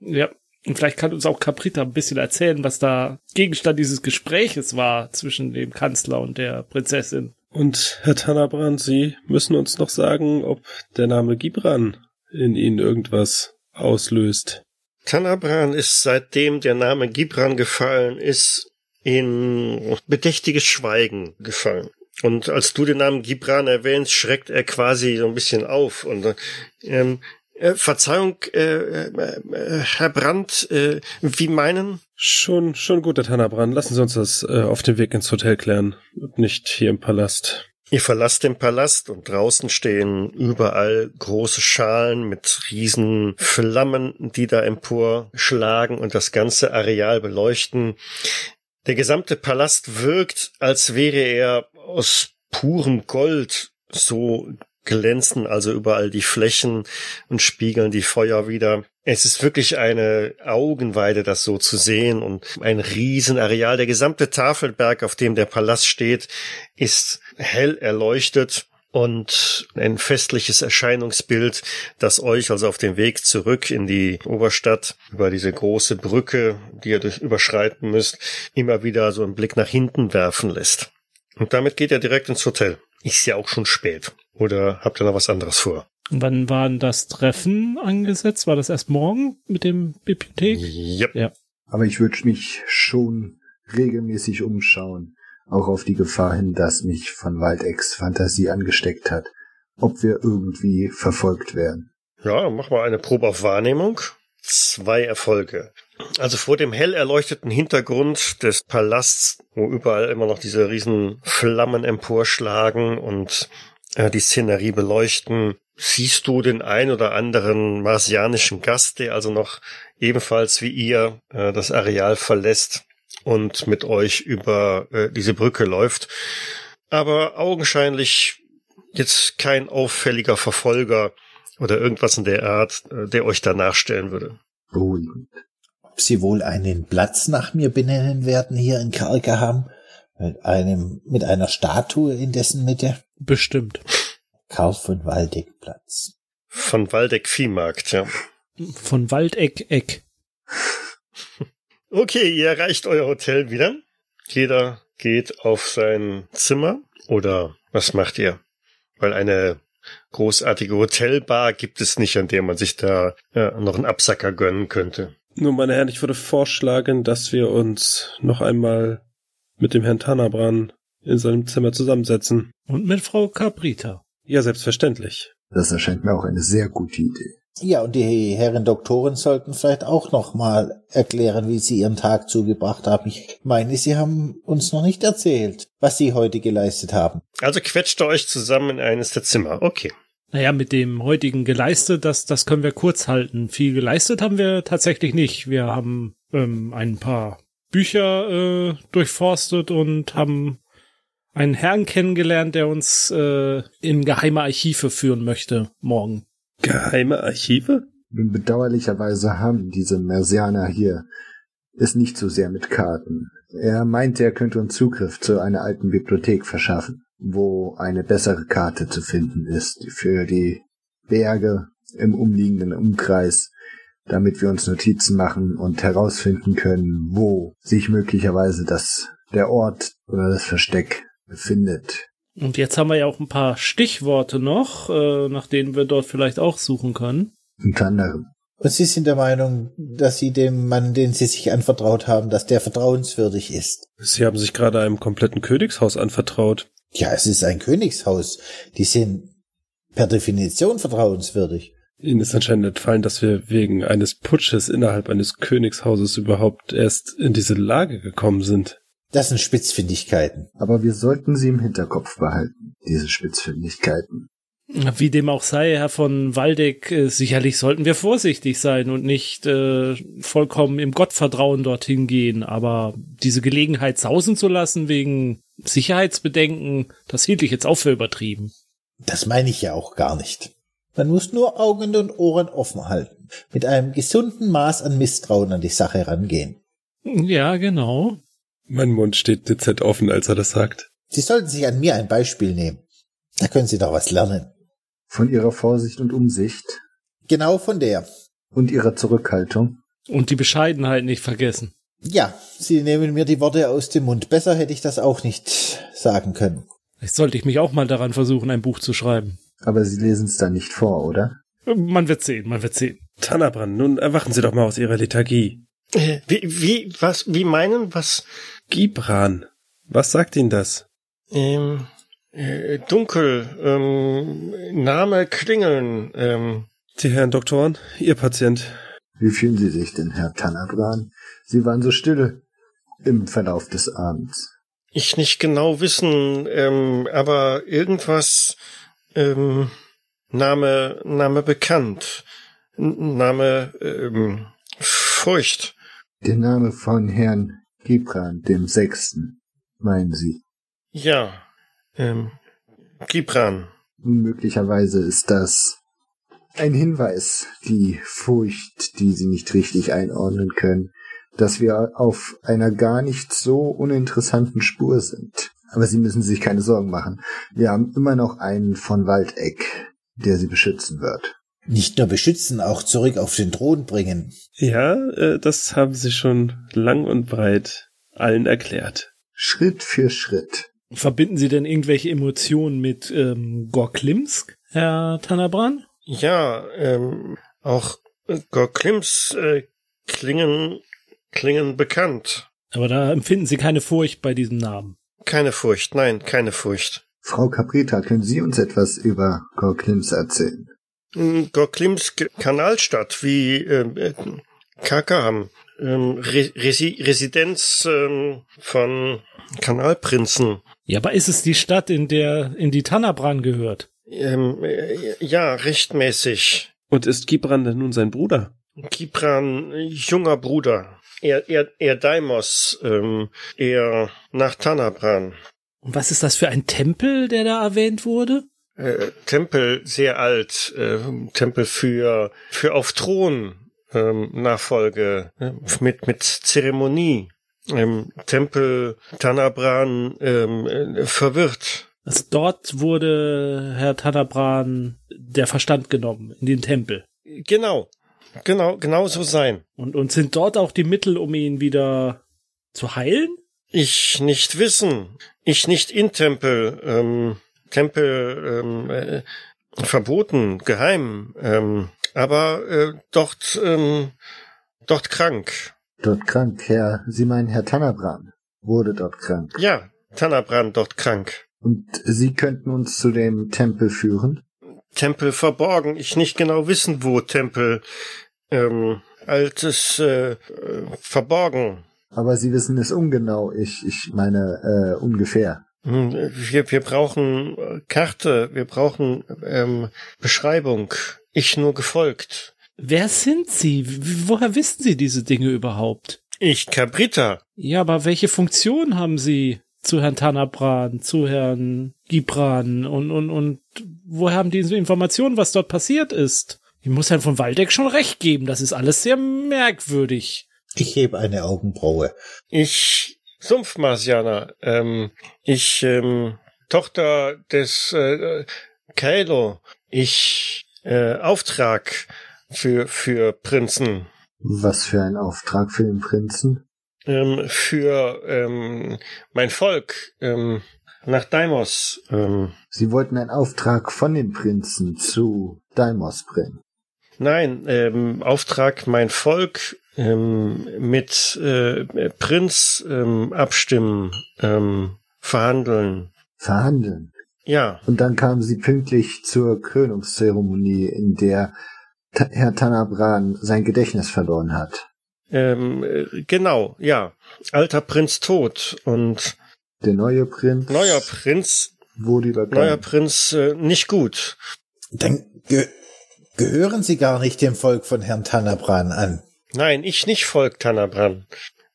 Ja, und vielleicht kann uns auch Caprita ein bisschen erzählen, was da Gegenstand dieses Gespräches war zwischen dem Kanzler und der Prinzessin. Und Herr Tannerbrand, Sie müssen uns noch sagen, ob der Name Gibran in Ihnen irgendwas auslöst. Tanabran ist seitdem der Name Gibran gefallen ist, in bedächtiges Schweigen gefallen. Und als du den Namen Gibran erwähnst, schreckt er quasi so ein bisschen auf und ähm, Äh, Verzeihung, äh, äh, Herr Brandt, äh, wie meinen? Schon, schon gut, Herr Tannerbrand. Lassen Sie uns das auf dem Weg ins Hotel klären und nicht hier im Palast. Ihr verlasst den Palast und draußen stehen überall große Schalen mit riesen Flammen, die da emporschlagen und das ganze Areal beleuchten. Der gesamte Palast wirkt, als wäre er aus purem Gold, so glänzen also überall die Flächen und spiegeln die Feuer wieder. Es ist wirklich eine Augenweide, das so zu sehen und ein Riesenareal. Der gesamte Tafelberg, auf dem der Palast steht, ist hell erleuchtet und ein festliches Erscheinungsbild, das euch also auf dem Weg zurück in die Oberstadt über diese große Brücke, die ihr durch überschreiten müsst, immer wieder so einen Blick nach hinten werfen lässt. Und damit geht er direkt ins Hotel. Ist ja auch schon spät. Oder habt ihr noch was anderes vor? Wann war denn das Treffen angesetzt? War das erst morgen mit dem Bibliothek? Yep. Ja. Aber ich würde mich schon regelmäßig umschauen, auch auf die Gefahr hin, dass mich von Waldex Fantasie angesteckt hat, ob wir irgendwie verfolgt werden. Ja, mach mal eine Probe auf Wahrnehmung. Zwei Erfolge. Also vor dem hell erleuchteten Hintergrund des Palasts, wo überall immer noch diese riesen Flammen emporschlagen und die Szenerie beleuchten, siehst du den ein oder anderen marsianischen Gast, der also noch ebenfalls wie ihr äh, das Areal verlässt und mit euch über äh, diese Brücke läuft. Aber augenscheinlich jetzt kein auffälliger Verfolger oder irgendwas in der Art, äh, der euch danach stellen würde. Beruhigend. Ob Sie wohl einen Platz nach mir benennen werden hier in Karkaham? Mit einem, mit einer Statue in dessen Mitte? Bestimmt. Karl von Waldeck Platz. Von Waldeck Viehmarkt, ja. Von Waldeck Eck. Okay, ihr erreicht euer Hotel wieder. Jeder geht auf sein Zimmer oder was macht ihr? Weil eine großartige Hotelbar gibt es nicht, an der man sich da äh, noch einen Absacker gönnen könnte. Nun, meine Herren, ich würde vorschlagen, dass wir uns noch einmal mit dem Herrn Tanabran in seinem Zimmer zusammensetzen. Und mit Frau Caprita. Ja, selbstverständlich. Das erscheint mir auch eine sehr gute Idee. Ja, und die Herren Doktoren sollten vielleicht auch noch mal erklären, wie sie ihren Tag zugebracht haben. Ich meine, sie haben uns noch nicht erzählt, was sie heute geleistet haben. Also quetscht ihr euch zusammen in eines der Zimmer. Okay. Naja, mit dem heutigen Geleiste, das, das können wir kurz halten. Viel geleistet haben wir tatsächlich nicht. Wir haben ähm, ein paar Bücher äh, durchforstet und haben einen Herrn kennengelernt, der uns äh, in geheime Archive führen möchte morgen. Geheime Archive? Nun, bedauerlicherweise haben diese Mersianer hier es nicht so sehr mit Karten. Er meinte, er könnte uns Zugriff zu einer alten Bibliothek verschaffen, wo eine bessere Karte zu finden ist für die Berge im umliegenden Umkreis, damit wir uns Notizen machen und herausfinden können, wo sich möglicherweise das der Ort oder das Versteck befindet. Und jetzt haben wir ja auch ein paar Stichworte noch, äh, nach denen wir dort vielleicht auch suchen können. Unter anderem. Und Sie sind der Meinung, dass Sie dem Mann, den Sie sich anvertraut haben, dass der vertrauenswürdig ist? Sie haben sich gerade einem kompletten Königshaus anvertraut. Ja, es ist ein Königshaus. Die sind per Definition vertrauenswürdig. Ihnen ist anscheinend entfallen, dass wir wegen eines Putsches innerhalb eines Königshauses überhaupt erst in diese Lage gekommen sind. Das sind Spitzfindigkeiten. Aber wir sollten sie im Hinterkopf behalten, diese Spitzfindigkeiten. Wie dem auch sei, Herr von Waldeck, äh, sicherlich sollten wir vorsichtig sein und nicht äh, vollkommen im Gottvertrauen dorthin gehen. Aber diese Gelegenheit sausen zu lassen wegen Sicherheitsbedenken, das hielt ich jetzt auch für übertrieben. Das meine ich ja auch gar nicht. Man muss nur Augen und Ohren offen halten, mit einem gesunden Maß an Misstrauen an die Sache rangehen. Ja, genau. Mein Mund steht dezent offen, als er das sagt. Sie sollten sich an mir ein Beispiel nehmen. Da können Sie doch was lernen. Von ihrer Vorsicht und Umsicht Genau von der. und ihrer Zurückhaltung. Und die Bescheidenheit nicht vergessen. Ja, Sie nehmen mir die Worte aus dem Mund. Besser hätte ich das auch nicht sagen können. Vielleicht sollte ich mich auch mal daran versuchen, ein Buch zu schreiben. Aber sie lesen es dann nicht vor, oder? Man wird sehen, man wird sehen. Tanabran, nun erwachen Sie doch mal aus Ihrer Lethargie. Äh, wie, wie, was, wie meinen, was, Gibran, was sagt Ihnen das? ähm, äh, dunkel, ähm, Name klingeln, ähm, Die Herren Doktoren, Ihr Patient. Wie fühlen Sie sich denn, Herr Tanabran? Sie waren so still im Verlauf des Abends. Ich nicht genau wissen, ähm, aber irgendwas, ähm, Name, Name bekannt. Name, ähm, Furcht. Der Name von Herrn Gibran, dem Sechsten, meinen Sie? Ja, ähm, Gibran. Möglicherweise ist das ein Hinweis, die Furcht, die Sie nicht richtig einordnen können, dass wir auf einer gar nicht so uninteressanten Spur sind. Aber Sie müssen sich keine Sorgen machen. Wir haben immer noch einen von Waldeck, der Sie beschützen wird. Nicht nur beschützen, auch zurück auf den Thron bringen. Ja, äh, das haben Sie schon lang und breit allen erklärt. Schritt für Schritt. Verbinden Sie denn irgendwelche Emotionen mit ähm, Gorklimsk, Herr Tanabran? Ja, ähm, auch Gorklims äh, klingen, klingen bekannt. Aber da empfinden Sie keine Furcht bei diesem Namen. Keine Furcht, nein, keine Furcht. Frau Caprita, können Sie uns etwas über Gorklims erzählen? Gorklims Kanalstadt wie äh, Kakaham, ähm, Re Resi Residenz ähm, von Kanalprinzen. Ja, aber ist es die Stadt, in der in die Tanabran gehört? Ähm, äh, ja, rechtmäßig. Und ist Gibran denn nun sein Bruder? Gibran, junger Bruder. Er, er, er Daimos, ähm, er nach Tanabran. Und was ist das für ein Tempel, der da erwähnt wurde? Äh, Tempel sehr alt, äh, Tempel für für auf Thron ähm, Nachfolge äh, mit mit Zeremonie. Ähm, Tempel Tanabran ähm, äh, verwirrt. Also dort wurde Herr Tanabran der Verstand genommen in den Tempel. Genau, genau, genau so sein. Und und sind dort auch die Mittel, um ihn wieder zu heilen? Ich nicht wissen. Ich nicht in Tempel. Ähm, Tempel ähm, äh, verboten, geheim, ähm, aber äh, dort, ähm, dort krank. Dort krank, Herr, Sie meinen Herr Tanabran wurde dort krank. Ja, Tanabran dort krank. Und Sie könnten uns zu dem Tempel führen? Tempel verborgen, ich nicht genau wissen, wo Tempel, ähm, altes, äh, verborgen. Aber Sie wissen es ungenau, ich, ich meine, äh, ungefähr. Wir, wir brauchen Karte, wir brauchen ähm, Beschreibung. Ich nur gefolgt. Wer sind Sie? Woher wissen Sie diese Dinge überhaupt? Ich, Cabrita. Ja, aber welche Funktion haben Sie zu Herrn Tanabran, zu Herrn Gibran und, und, und woher haben die Informationen, was dort passiert ist? Ich muss Herrn von Waldeck schon recht geben, das ist alles sehr merkwürdig. Ich hebe eine Augenbraue. Ich Sumpfmarsianer. Ähm, ich, ähm, Tochter des äh, Kylo. Ich, äh, Auftrag für, für Prinzen. Was für ein Auftrag für den Prinzen? Ähm, für ähm, mein Volk ähm, nach Daimos. Ähm. Sie wollten einen Auftrag von dem Prinzen zu Daimos bringen. Nein, ähm, Auftrag mein Volk ähm, mit äh, Prinz ähm, abstimmen, ähm, verhandeln. Verhandeln? Ja. Und dann kamen sie pünktlich zur Krönungszeremonie, in der Ta Herr Tanabran sein Gedächtnis verloren hat. Ähm, äh, genau, ja. Alter Prinz tot und der neue Prinz. Neuer Prinz wurde übergangen. Neuer Prinz äh, nicht gut. Dann ge gehören Sie gar nicht dem Volk von Herrn Tanabran an. Nein, ich nicht Volk Tanabran.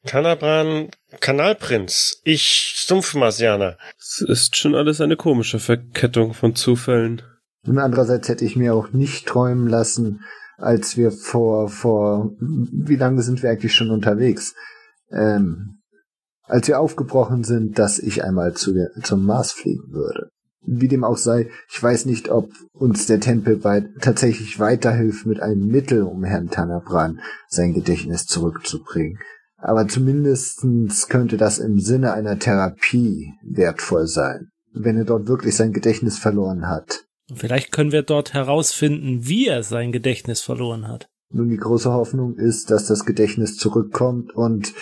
Tanabran Kanalprinz. Ich Sumpfmarsianer. Es ist schon alles eine komische Verkettung von Zufällen. Und andererseits hätte ich mir auch nicht träumen lassen, als wir vor, vor, wie lange sind wir eigentlich schon unterwegs? Ähm, als wir aufgebrochen sind, dass ich einmal zu der, zum Mars fliegen würde. Wie dem auch sei, ich weiß nicht, ob uns der Tempel weit, tatsächlich weiterhilft mit einem Mittel, um Herrn Tanabran sein Gedächtnis zurückzubringen. Aber zumindestens könnte das im Sinne einer Therapie wertvoll sein, wenn er dort wirklich sein Gedächtnis verloren hat. Vielleicht können wir dort herausfinden, wie er sein Gedächtnis verloren hat. Nun, die große Hoffnung ist, dass das Gedächtnis zurückkommt und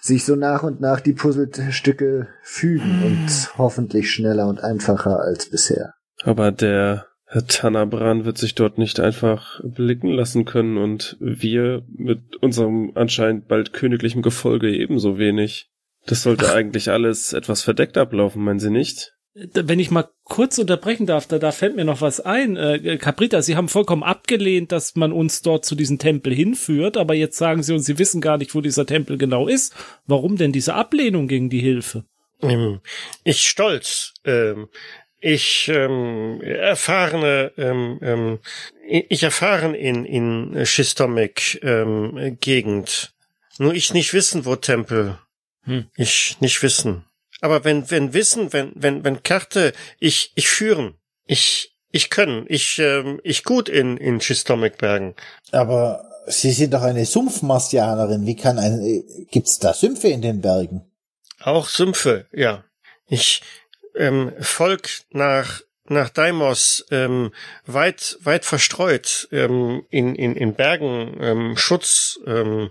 sich so nach und nach die Puzzlestücke fügen und hoffentlich schneller und einfacher als bisher. Aber der Herr Tanabran wird sich dort nicht einfach blicken lassen können und wir mit unserem anscheinend bald königlichen Gefolge ebenso wenig. Das sollte Ach. eigentlich alles etwas verdeckt ablaufen, meinen Sie nicht? Wenn ich mal kurz unterbrechen darf, da, da fällt mir noch was ein. Äh, Caprita, Sie haben vollkommen abgelehnt, dass man uns dort zu diesem Tempel hinführt, aber jetzt sagen Sie uns, Sie wissen gar nicht, wo dieser Tempel genau ist. Warum denn diese Ablehnung gegen die Hilfe? Ähm, ich stolz. Ähm, ich ähm, erfahrene, ähm, ähm, ich erfahren in in Schistomik ähm, Gegend. Nur ich nicht wissen, wo Tempel. Hm. Ich nicht wissen. Aber wenn wenn wissen, wenn wenn wenn Karte, ich ich führen, ich ich können, ich ähm, ich gut in in Schistomik Bergen. Aber Sie sind doch eine Sumpfmarsianerin. Wie kann ein gibt's da Sümpfe in den Bergen? Auch Sümpfe, ja. Ich ähm, Volk nach nach Deimos ähm, weit weit verstreut ähm, in in in Bergen ähm, Schutz ähm,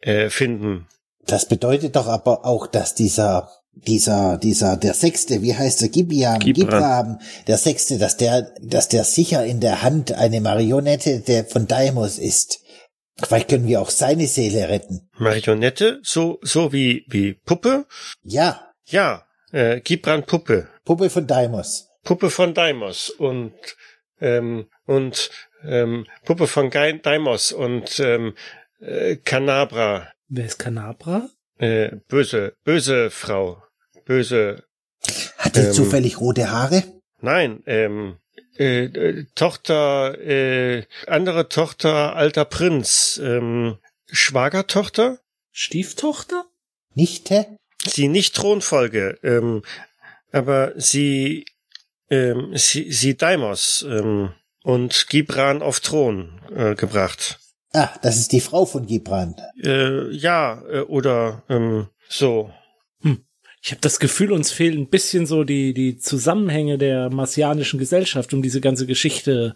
äh, finden. Das bedeutet doch aber auch, dass dieser dieser dieser der sechste, wie heißt der Gibiam, Gibram, der sechste, dass der dass der sicher in der Hand eine Marionette der von Daimos ist. Vielleicht können wir auch seine Seele retten. Marionette, so so wie wie Puppe? Ja. Ja, äh, Gibran Puppe. Puppe von Daimos. Puppe von Daimos und ähm, und ähm, Puppe von Gai Daimos und ähm, äh, Canabra. Wer ist Canabra? Äh, böse, böse Frau. Böse. Hat die ähm, zufällig rote Haare? Nein, ähm, äh, äh, Tochter, äh, andere Tochter, alter Prinz, ähm, Schwagertochter? Stieftochter? Nichte? sie nicht Thronfolge, ähm, aber sie, ähm, sie, sie Daimos ähm, und Gibran auf Thron äh, gebracht. Ah, das ist die Frau von Gibran. Äh, ja, äh, oder ähm, so. Ich habe das Gefühl, uns fehlen ein bisschen so die, die Zusammenhänge der marsianischen Gesellschaft, um diese ganze Geschichte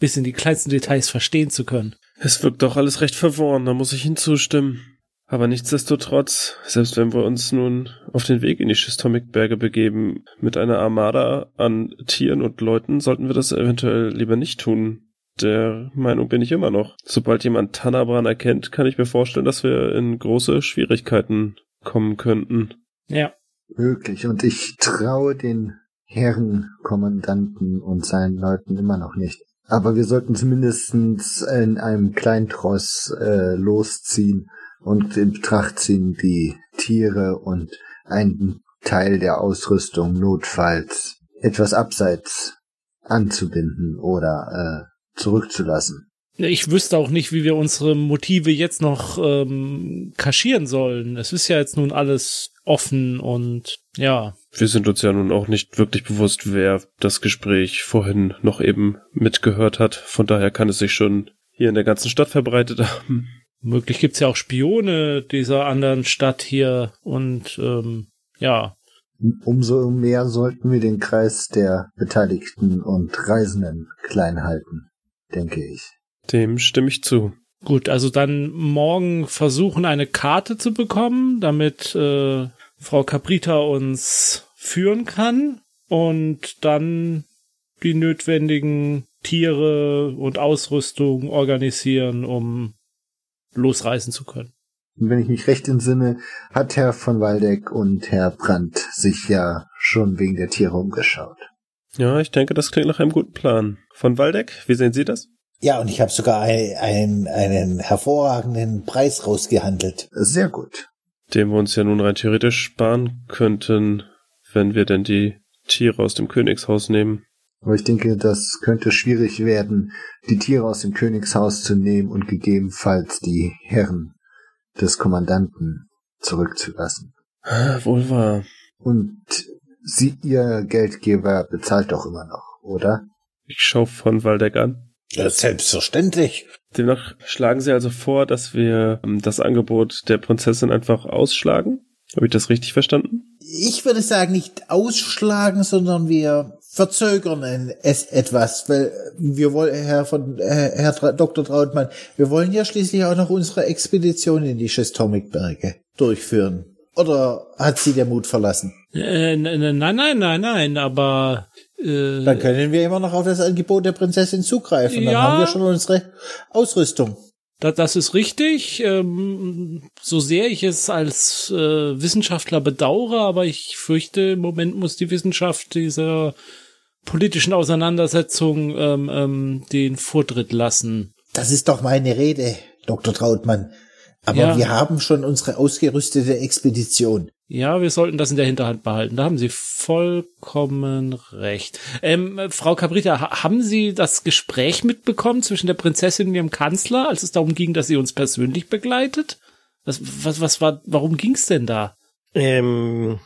bis in die kleinsten Details verstehen zu können. Es wirkt doch alles recht verworren, da muss ich hinzustimmen. Aber nichtsdestotrotz, selbst wenn wir uns nun auf den Weg in die Schistomikberge begeben, mit einer Armada an Tieren und Leuten, sollten wir das eventuell lieber nicht tun. Der Meinung bin ich immer noch. Sobald jemand Tanabran erkennt, kann ich mir vorstellen, dass wir in große Schwierigkeiten kommen könnten. Ja. Möglich. Und ich traue den Herren Kommandanten und seinen Leuten immer noch nicht. Aber wir sollten zumindest in einem Kleintross äh, losziehen und in Betracht ziehen, die Tiere und einen Teil der Ausrüstung notfalls etwas abseits anzubinden oder äh, zurückzulassen. Ich wüsste auch nicht, wie wir unsere Motive jetzt noch ähm, kaschieren sollen. Es ist ja jetzt nun alles offen und ja. Wir sind uns ja nun auch nicht wirklich bewusst, wer das Gespräch vorhin noch eben mitgehört hat. Von daher kann es sich schon hier in der ganzen Stadt verbreitet haben. Möglich gibt's ja auch Spione dieser anderen Stadt hier und ähm, ja. Umso mehr sollten wir den Kreis der Beteiligten und Reisenden klein halten, denke ich. Dem stimme ich zu. Gut, also dann morgen versuchen, eine Karte zu bekommen, damit äh, Frau Caprita uns führen kann und dann die notwendigen Tiere und Ausrüstung organisieren, um losreisen zu können. Und wenn ich mich recht entsinne, hat Herr von Waldeck und Herr Brandt sich ja schon wegen der Tiere umgeschaut. Ja, ich denke, das klingt nach einem guten Plan. Von Waldeck, wie sehen Sie das? Ja, und ich habe sogar ein, ein, einen hervorragenden Preis rausgehandelt. Sehr gut. Den wir uns ja nun rein theoretisch sparen könnten, wenn wir denn die Tiere aus dem Königshaus nehmen. Aber ich denke, das könnte schwierig werden, die Tiere aus dem Königshaus zu nehmen und gegebenenfalls die Herren des Kommandanten zurückzulassen. Ah, wohl wahr. Und sie, ihr Geldgeber bezahlt doch immer noch, oder? Ich schau von Waldeck an. Ja, selbstverständlich. Demnach schlagen Sie also vor, dass wir ähm, das Angebot der Prinzessin einfach ausschlagen? Habe ich das richtig verstanden? Ich würde sagen, nicht ausschlagen, sondern wir verzögern es etwas, weil wir wollen, Herr von äh, Herr Dr. Trautmann, wir wollen ja schließlich auch noch unsere Expedition in die Schestomikberge durchführen. Oder hat sie der Mut verlassen? Äh, nein, nein, nein, nein, aber Äh, Dann können wir immer noch auf das Angebot der Prinzessin zugreifen. Dann Ja. haben wir schon unsere Ausrüstung. Da, das ist richtig. Ähm, so sehr ich es als äh, Wissenschaftler bedauere, aber ich fürchte, im Moment muss die Wissenschaft dieser politischen Auseinandersetzung ähm, ähm, den Vortritt lassen. Das ist doch meine Rede, Dr. Trautmann. Aber Ja. wir haben schon unsere ausgerüstete Expedition. Ja, wir sollten das in der Hinterhand behalten. Da haben Sie vollkommen recht. Ähm, äh, Frau Cabrita, ha haben Sie das Gespräch mitbekommen zwischen der Prinzessin und ihrem Kanzler, als es darum ging, dass sie uns persönlich begleitet? Was, was, was war, warum ging's denn da? Ähm,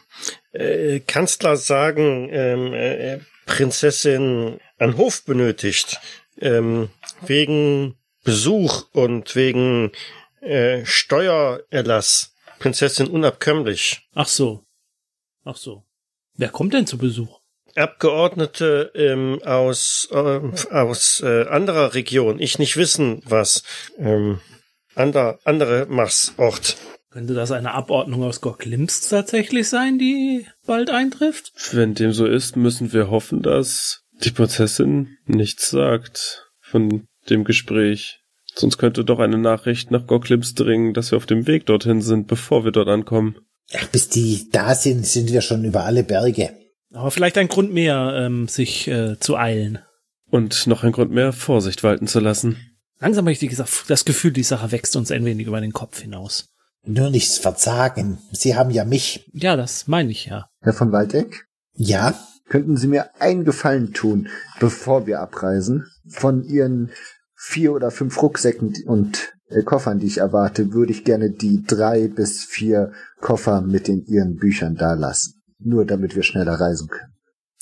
äh, Kanzler sagen, ähm, äh, Prinzessin an Hof benötigt, ähm, wegen Besuch und wegen äh, Steuererlass. Prinzessin unabkömmlich. Ach so. Ach so. Wer kommt denn zu Besuch? Abgeordnete ähm, aus ähm, aus äh, anderer Region, ich nicht wissen was, ähm, ander, andere Marsort. Könnte das eine Abordnung aus Gorklimsk tatsächlich sein, die bald eintrifft? Wenn dem so ist, müssen wir hoffen, dass die Prinzessin nichts sagt von dem Gespräch. Sonst könnte doch eine Nachricht nach Goklims dringen, dass wir auf dem Weg dorthin sind, bevor wir dort ankommen. Ach, bis die da sind, sind wir schon über alle Berge. Aber vielleicht ein Grund mehr, ähm, sich äh, zu eilen. Und noch ein Grund mehr, Vorsicht walten zu lassen. Langsam habe ich, gesagt, das Gefühl, die Sache wächst uns ein wenig über den Kopf hinaus. Nur nichts verzagen. Sie haben ja mich. Ja, das meine ich ja. Herr von Waldeck, Ja, könnten Sie mir einen Gefallen tun, bevor wir abreisen? Von Ihren vier oder fünf Rucksäcken und äh, Koffern, die ich erwarte, würde ich gerne die drei bis vier Koffer mit den Ihren Büchern dalassen. Nur damit wir schneller reisen können.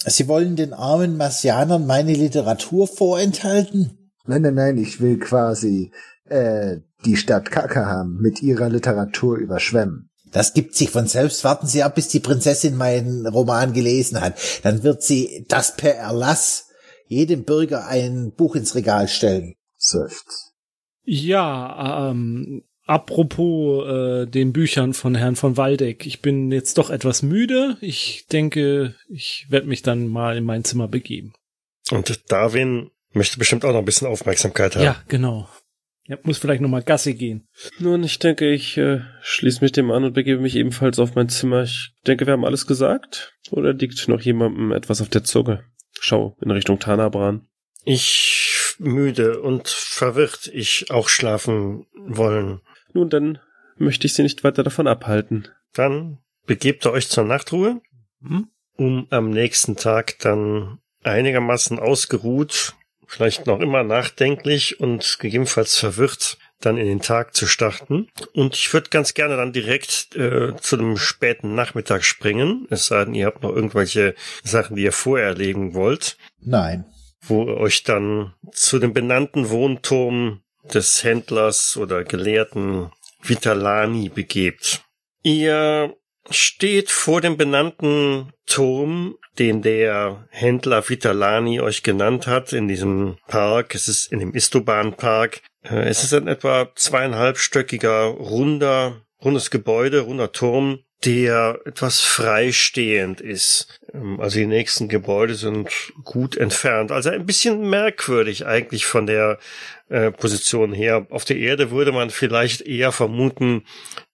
Sie wollen den armen Marsianern meine Literatur vorenthalten? Nein, nein, nein, ich will quasi äh, die Stadt Kakaham mit ihrer Literatur überschwemmen. Das gibt sich von selbst. Warten Sie ab, bis die Prinzessin meinen Roman gelesen hat. Dann wird sie das per Erlass jedem Bürger ein Buch ins Regal stellen. Seufzt. Ja, ähm, apropos äh, den Büchern von Herrn von Waldeck. Ich bin jetzt doch etwas müde. Ich denke, ich werde mich dann mal in mein Zimmer begeben. Und Darwin möchte bestimmt auch noch ein bisschen Aufmerksamkeit haben. Ja, genau. Ja, muss vielleicht noch mal Gassi gehen. Nun, ich denke, ich äh, schließe mich dem an und begebe mich ebenfalls auf mein Zimmer. Ich denke, wir haben alles gesagt. Oder liegt noch jemandem etwas auf der Zunge? Schau in Richtung Tanabran. Ich müde und verwirrt, ich auch schlafen wollen. Nun, dann möchte ich Sie nicht weiter davon abhalten. Dann begebt ihr euch zur Nachtruhe, Hm? um am nächsten Tag dann einigermaßen ausgeruht, vielleicht noch immer nachdenklich und gegebenenfalls verwirrt, dann in den Tag zu starten. Und ich würde ganz gerne dann direkt äh, zu einem späten Nachmittag springen, es sei denn, ihr habt noch irgendwelche Sachen, die ihr vorher erlegen wollt. Nein. Wo ihr euch dann zu dem benannten Wohnturm des Händlers oder Gelehrten Vitalani begebt. Ihr steht vor dem benannten Turm, den der Händler Vitalani euch genannt hat, in diesem Park. Es ist in dem Istoban-Park. Äh, Es ist ein etwa zweieinhalbstöckiger, runder, rundes Gebäude, runder Turm, der etwas freistehend ist. Ähm, Also die nächsten Gebäude sind gut entfernt. Also ein bisschen merkwürdig eigentlich von der äh, Position her. Auf der Erde würde man vielleicht eher vermuten,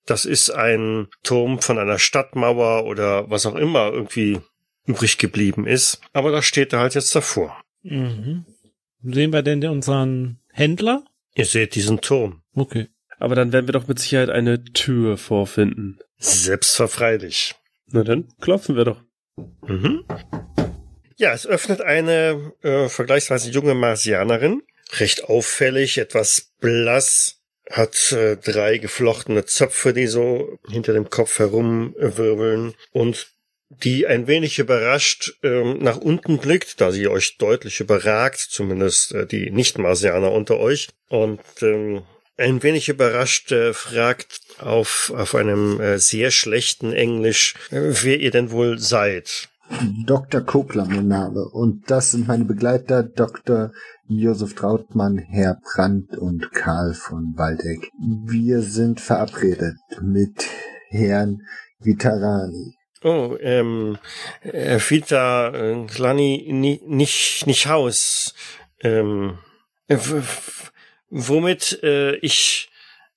das ist ein Turm von einer Stadtmauer oder was auch immer irgendwie übrig geblieben ist. Aber da steht er halt jetzt davor. Mhm. Sehen wir denn unseren Händler? Ihr seht diesen Turm. Okay. Aber dann werden wir doch mit Sicherheit eine Tür vorfinden. Selbstverfreilich. Na dann, klopfen wir doch. Mhm. Ja, es öffnet eine äh, vergleichsweise junge Marsianerin, recht auffällig, etwas blass, hat äh, drei geflochtene Zöpfe, die so hinter dem Kopf herumwirbeln und die ein wenig überrascht ähm, nach unten blickt, da sie euch deutlich überragt, zumindest äh, die Nicht-Marsianer unter euch, und ähm, ein wenig überrascht äh, fragt auf, auf einem äh, sehr schlechten Englisch, äh, wer ihr denn wohl seid. Dr. Kokler, mein Name. Und das sind meine Begleiter, Dr. Josef Trautmann, Herr Brandt und Karl von Waldeck. Wir sind verabredet mit Herrn Vitarani. Oh, ähm, äh, Vita, äh, Klani, ni, nicht, nicht Haus. Ähm, äh, womit äh, ich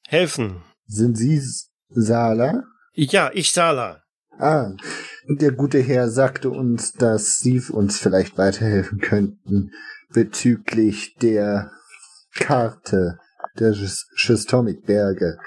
helfen? Sind Sie Sala? Ja, ich Sala. Ah, und der gute Herr sagte uns, dass Sie uns vielleicht weiterhelfen könnten bezüglich der Karte der Schis- Schistomik-Berge.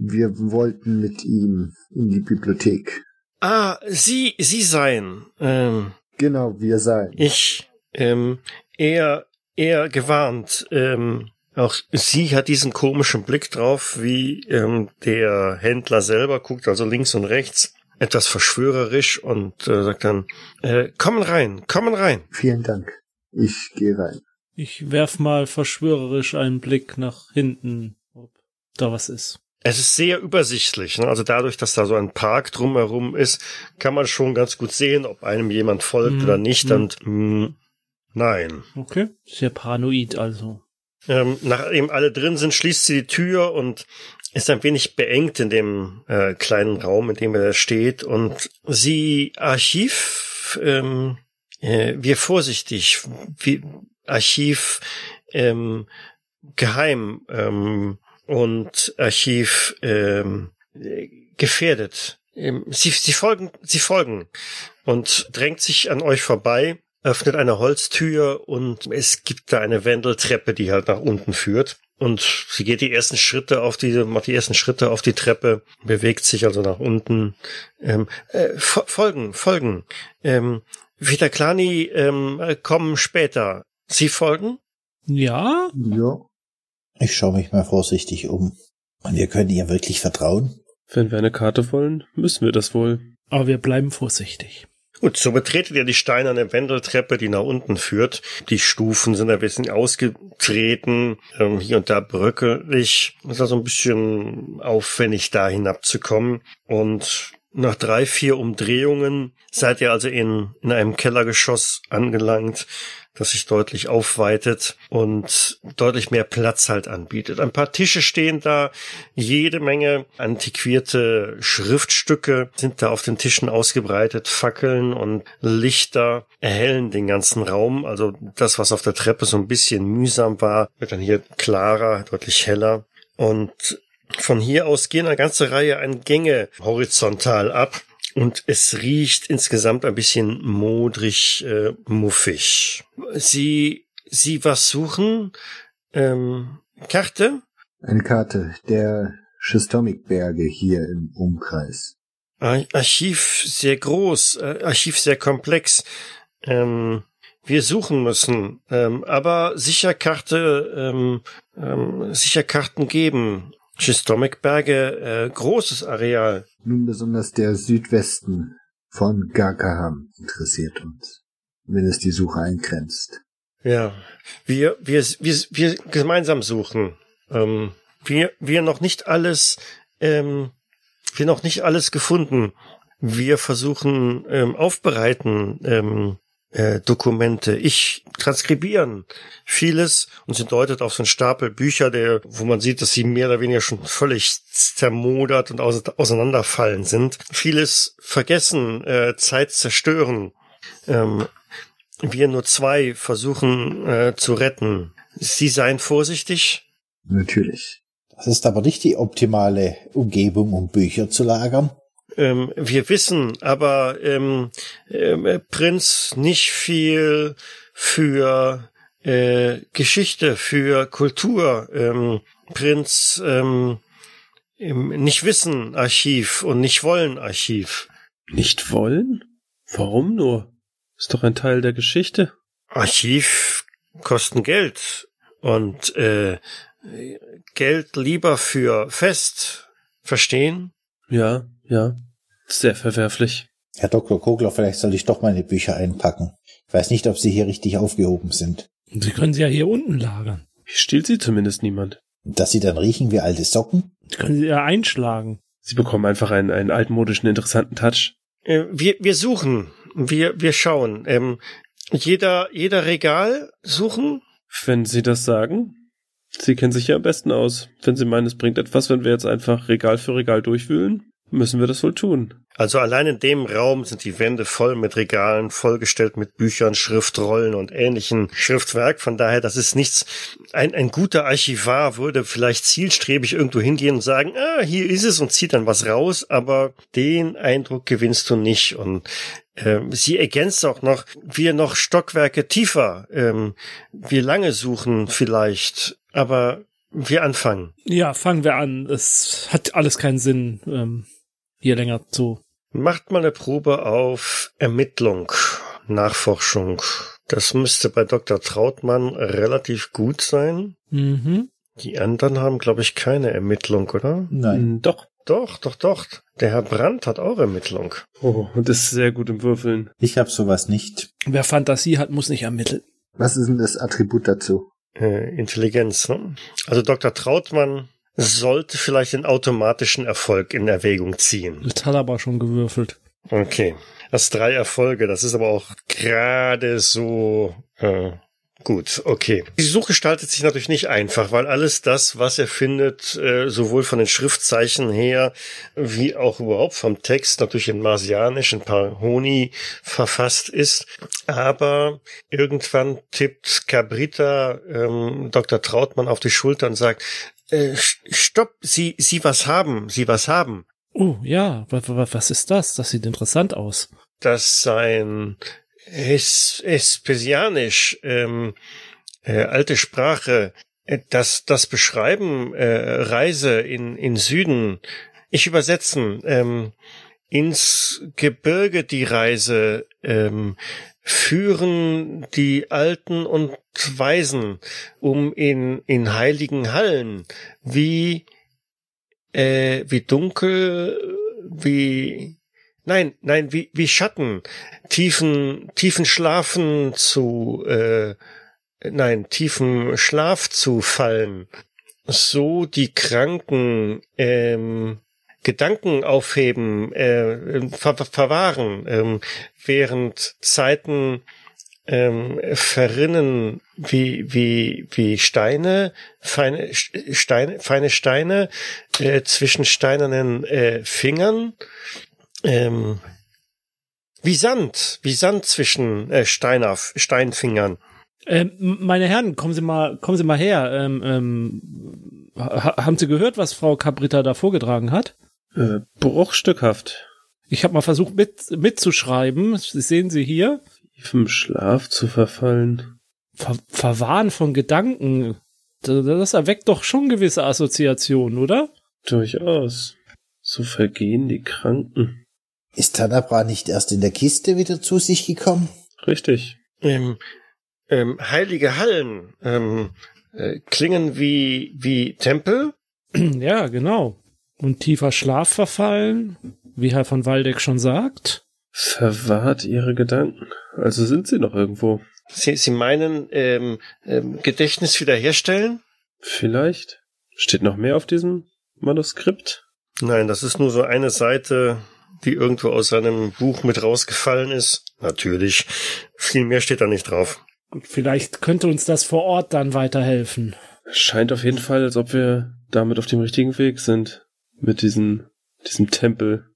Wir wollten mit ihm in die Bibliothek. Ah, Sie, Sie sein. Ähm, Genau, wir sein. ich, ähm, eher, eher gewarnt. Ähm, auch sie hat diesen komischen Blick drauf, wie ähm, der Händler selber guckt, also links und rechts, etwas verschwörerisch und äh, sagt dann, äh, kommen rein, kommen rein. Vielen Dank. Ich gehe rein. Ich werf mal verschwörerisch einen Blick nach hinten, ob da was ist. Es ist sehr übersichtlich. Ne? Also dadurch, dass da so ein Park drumherum ist, kann man schon ganz gut sehen, ob einem jemand folgt Mhm. oder nicht. Mhm. Und mh, nein. Okay. Sehr paranoid also. Ähm, nachdem alle drin sind, schließt sie die Tür und ist ein wenig beengt in dem äh, kleinen Raum, in dem er steht. Und sie Archiv, ähm, äh, wir vorsichtig, wie Archiv ähm, geheim ähm, und Archiv ähm, äh, gefährdet. Ähm, sie, sie folgen, sie folgen und drängt sich an euch vorbei, öffnet eine Holztür und es gibt da eine Wendeltreppe, die halt nach unten führt. Und sie geht die ersten Schritte auf die, macht die ersten Schritte auf die Treppe, bewegt sich also nach unten. Ähm, äh, fo- folgen, folgen. Ähm, Vita Klani ähm, äh, kommen später. Sie folgen? Ja? Ja. Ich schaue mich mal vorsichtig um. Und wir können ihr wirklich vertrauen? Wenn wir eine Karte wollen, müssen wir das wohl. Aber wir bleiben vorsichtig. Gut, so betretet ihr die steinerne Wendeltreppe, die nach unten führt. Die Stufen sind ein bisschen ausgetreten, ähm, hier und da bröckelig. Es ist also ein bisschen aufwendig, da hinabzukommen. Und nach drei, vier Umdrehungen seid ihr also in, in einem Kellergeschoss angelangt, das sich deutlich aufweitet und deutlich mehr Platz halt anbietet. Ein paar Tische stehen da, jede Menge antiquierte Schriftstücke sind da auf den Tischen ausgebreitet, Fackeln und Lichter erhellen den ganzen Raum. Also das, was auf der Treppe so ein bisschen mühsam war, wird dann hier klarer, deutlich heller. Und von hier aus gehen eine ganze Reihe an Gänge horizontal ab. Und es riecht insgesamt ein bisschen modrig, äh, muffig. Sie, Sie was suchen? Ähm, Karte? Eine Karte der Schistomik-Berge hier im Umkreis. Ar- Archiv sehr groß, äh, Archiv sehr komplex. Ähm, wir suchen müssen, ähm, aber sicher Karte, ähm, ähm, sicher Karten geben. Schistomikberge, äh, großes Areal. Nun besonders der Südwesten von Garkaham interessiert uns, wenn es die Suche eingrenzt. Ja, wir, wir, wir, wir gemeinsam suchen. Ähm, wir, wir noch nicht alles, ähm, wir noch nicht alles gefunden. Wir versuchen ähm, aufbereiten ähm, äh, Dokumente. Ich transkribieren vieles und sie deutet auf so einen Stapel Bücher, der, wo man sieht, dass sie mehr oder weniger schon völlig zermodert und ause- auseinanderfallen sind. Vieles vergessen, äh, Zeit zerstören. Ähm, wir nur zwei versuchen äh, zu retten. Sie seien vorsichtig. Natürlich. Das ist aber nicht die optimale Umgebung, um Bücher zu lagern. Ähm, wir wissen aber, ähm, ähm, Prinz nicht viel für äh, Geschichte, für Kultur. Ähm, Prinz ähm, ähm, nicht Wissen Archiv und nicht Wollen Archiv. Nicht wollen? Warum nur? Ist doch ein Teil der Geschichte. Archiv kosten Geld und äh, Geld lieber für Fest. Verstehen? Ja, ja. Sehr verwerflich. Herr Dr. Kogler, vielleicht soll ich doch meine Bücher einpacken. Ich weiß nicht, ob sie hier richtig aufgehoben sind. Sie können sie ja hier unten lagern. Hier stiehlt sie zumindest niemand. Dass sie dann riechen wie alte Socken? Sie können sie ja einschlagen. Sie bekommen einfach einen, einen altmodischen, interessanten Touch. Äh, wir, wir suchen, wir, wir schauen. Ähm, jeder, jeder Regal suchen. Wenn Sie das sagen, Sie kennen sich ja am besten aus. Wenn Sie meinen, es bringt etwas, wenn wir jetzt einfach Regal für Regal durchwühlen, müssen wir das wohl tun. Also allein in dem Raum sind die Wände voll mit Regalen, vollgestellt mit Büchern, Schriftrollen und ähnlichen Schriftwerk. Von daher, das ist nichts. Ein, ein guter Archivar würde vielleicht zielstrebig irgendwo hingehen und sagen, ah, hier ist es und zieht dann was raus, aber den Eindruck gewinnst du nicht. Und ähm, sie ergänzt auch noch, wir noch Stockwerke tiefer, ähm, wir lange suchen vielleicht, aber wir anfangen. Ja, fangen wir an. Es hat alles keinen Sinn, ähm, hier länger zu Macht mal eine Probe auf Ermittlung, Nachforschung. Das müsste bei Dr. Trautmann relativ gut sein. Mhm. Die anderen haben, glaube ich, keine Ermittlung, oder? Nein. Hm, Doch. Doch, doch, doch. Der Herr Brandt hat auch Ermittlung. Oh, und ist sehr gut im Würfeln. Ich habe sowas nicht. Wer Fantasie hat, muss nicht ermitteln. Was ist denn das Attribut dazu? Äh, Intelligenz, ne? Also Dr. Trautmann sollte vielleicht den automatischen Erfolg in Erwägung ziehen. Das hat aber schon gewürfelt. Okay. Das drei Erfolge, das ist aber auch gerade so äh, gut. Okay. Die Suche gestaltet sich natürlich nicht einfach, weil alles das, was er findet, äh, sowohl von den Schriftzeichen her wie auch überhaupt vom Text natürlich in Marsianisch, in Parhoni verfasst ist. Aber irgendwann tippt Cabrita ähm, Dr. Trautmann auf die Schulter und sagt, äh, stopp, Sie, Sie was haben, Sie was haben. Oh, ja, was, ist das? Das sieht interessant aus. dass sein es Espesianisch, ähm, äh, alte Sprache, äh, das, das Beschreiben äh, Reise in, in Süden, ich übersetzen, ähm, ins Gebirge die Reise, ähm, führen die Alten und Weisen um in, in heiligen Hallen, wie, äh, wie dunkel, wie, Nein, nein, wie, wie Schatten, tiefen, tiefen Schlafen zu, äh, nein, tiefen Schlaf zu fallen, so die Kranken, ähm, Gedanken aufheben, äh, ver verwahren, ähm, während Zeiten ähm, verrinnen wie wie wie Steine, feine Steine, feine Steine äh, zwischen steinernen äh, Fingern ähm, wie Sand, wie Sand zwischen äh, Steiner, Steinfingern. Ähm, meine Herren, kommen Sie mal, kommen Sie mal her. Ähm, ähm, ha haben Sie gehört, was Frau Cabrita da vorgetragen hat? Äh, bruchstückhaft. Ich habe mal versucht mit, mitzuschreiben. Das sehen Sie hier. Tiefem Schlaf zu verfallen. Ver Verwahren von Gedanken. Das, das erweckt doch schon gewisse Assoziationen, oder? Durchaus. So vergehen die Kranken. Ist Tanabra nicht erst in der Kiste wieder zu sich gekommen? Richtig. Ähm, ähm, heilige Hallen ähm, äh, klingen wie wie Tempel. ja, genau. Und tiefer Schlaf verfallen, wie Herr von Waldeck schon sagt. Verwahrt ihre Gedanken. Also sind sie noch irgendwo. Sie, Sie meinen ähm, ähm, Gedächtnis wiederherstellen? Vielleicht. Steht noch mehr auf diesem Manuskript? Nein, das ist nur so eine Seite, die irgendwo aus seinem Buch mit rausgefallen ist. Natürlich. Viel mehr steht da nicht drauf. Und vielleicht könnte uns das vor Ort dann weiterhelfen. Scheint auf jeden Fall, als ob wir damit auf dem richtigen Weg sind. Mit diesem, diesem Tempel.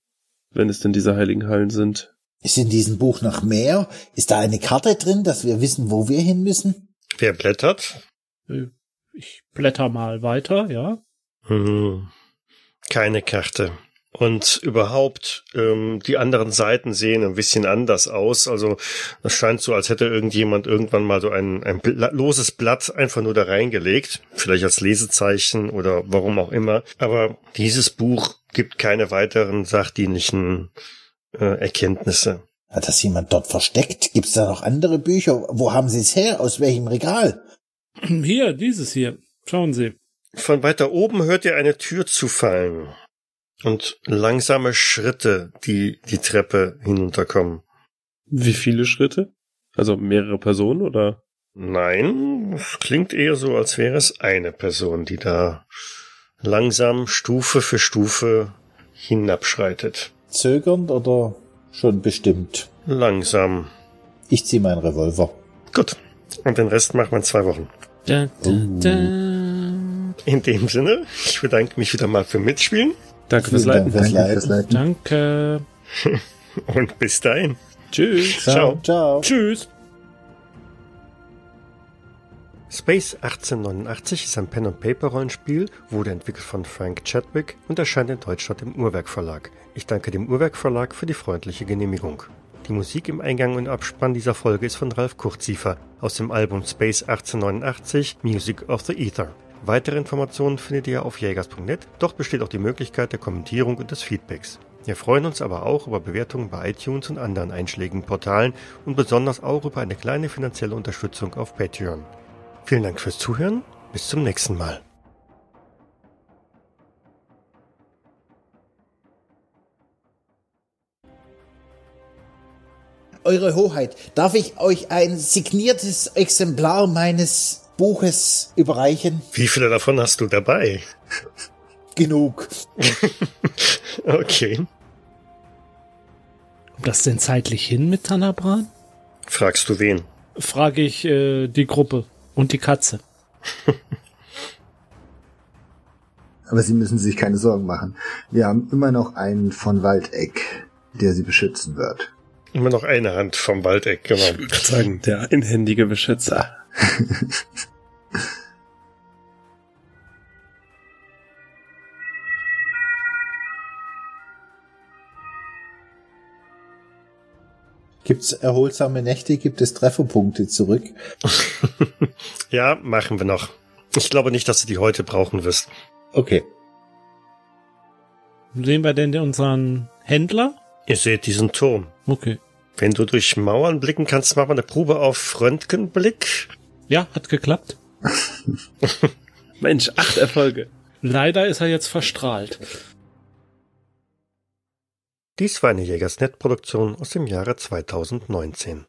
Wenn es denn diese heiligen Hallen sind. Ist in diesem Buch noch mehr? Ist da eine Karte drin, dass wir wissen, wo wir hin müssen? Wer blättert? Ich blätter mal weiter, ja. Hm, keine Karte. Und überhaupt, ähm, die anderen Seiten sehen ein bisschen anders aus. Also es scheint so, als hätte irgendjemand irgendwann mal so ein, ein Bla loses Blatt einfach nur da reingelegt. Vielleicht als Lesezeichen oder warum auch immer. Aber dieses Buch gibt keine weiteren sachdienlichen äh, Erkenntnisse. Hat das jemand dort versteckt? Gibt's da noch andere Bücher? Wo haben Sie es her? Aus welchem Regal? Hier, dieses hier. Schauen Sie. Von weiter oben hört ihr eine Tür zufallen und langsame Schritte, die die Treppe hinunterkommen. Wie viele Schritte? Also mehrere Personen oder? Nein, es klingt eher so, als wäre es eine Person, die da langsam Stufe für Stufe hinabschreitet. Zögernd oder schon bestimmt? Langsam. Ich zieh meinen Revolver. Gut. Und den Rest machen wir in zwei Wochen. Da, da, da. In dem Sinne, ich bedanke mich wieder mal für Mitspielen. Danke fürs Vielen Dank Leiten. fürs Danke fürs Leiten. Leiten. Danke. Und bis dahin. Tschüss. Ciao. Ciao. Tschüss. Space 1889 ist ein Pen-and-Paper-Rollenspiel, wurde entwickelt von Frank Chadwick und erscheint in Deutschland im Uhrwerk Verlag. Ich danke dem Uhrwerk Verlag für die freundliche Genehmigung. Die Musik im Eingang und Abspann dieser Folge ist von Ralf Kurziefer aus dem Album Space 1889 Music of the Ether. Weitere Informationen findet ihr auf jägers.net, dort besteht auch die Möglichkeit der Kommentierung und des Feedbacks. Wir freuen uns aber auch über Bewertungen bei iTunes und anderen einschlägigen Portalen und besonders auch über eine kleine finanzielle Unterstützung auf Patreon. Vielen Dank fürs Zuhören. Bis zum nächsten Mal. Eure Hoheit, darf ich euch ein signiertes Exemplar meines Buches überreichen? Wie viele davon hast du dabei? Genug. Okay. Kommt das denn zeitlich hin mit Tanabran? Fragst du wen? Frage ich äh, die Gruppe und die Katze. Aber Sie müssen sich keine Sorgen machen. Wir haben immer noch einen von Waldeck, der Sie beschützen wird. Immer noch eine Hand vom Waldeck, genau. Ich würde sagen, der einhändige Beschützer. Gibt's erholsame Nächte, gibt es Trefferpunkte zurück. Ja, machen wir noch. Ich glaube nicht, dass du die heute brauchen wirst. Okay. Sehen wir denn unseren Händler? Ihr seht diesen Turm. Okay. Wenn du durch Mauern blicken kannst, machen wir eine Probe auf Röntgenblick. Ja, hat geklappt. Mensch, acht Erfolge. Leider ist er jetzt verstrahlt. Dies war eine Jägersnet-Produktion aus dem Jahre 2019.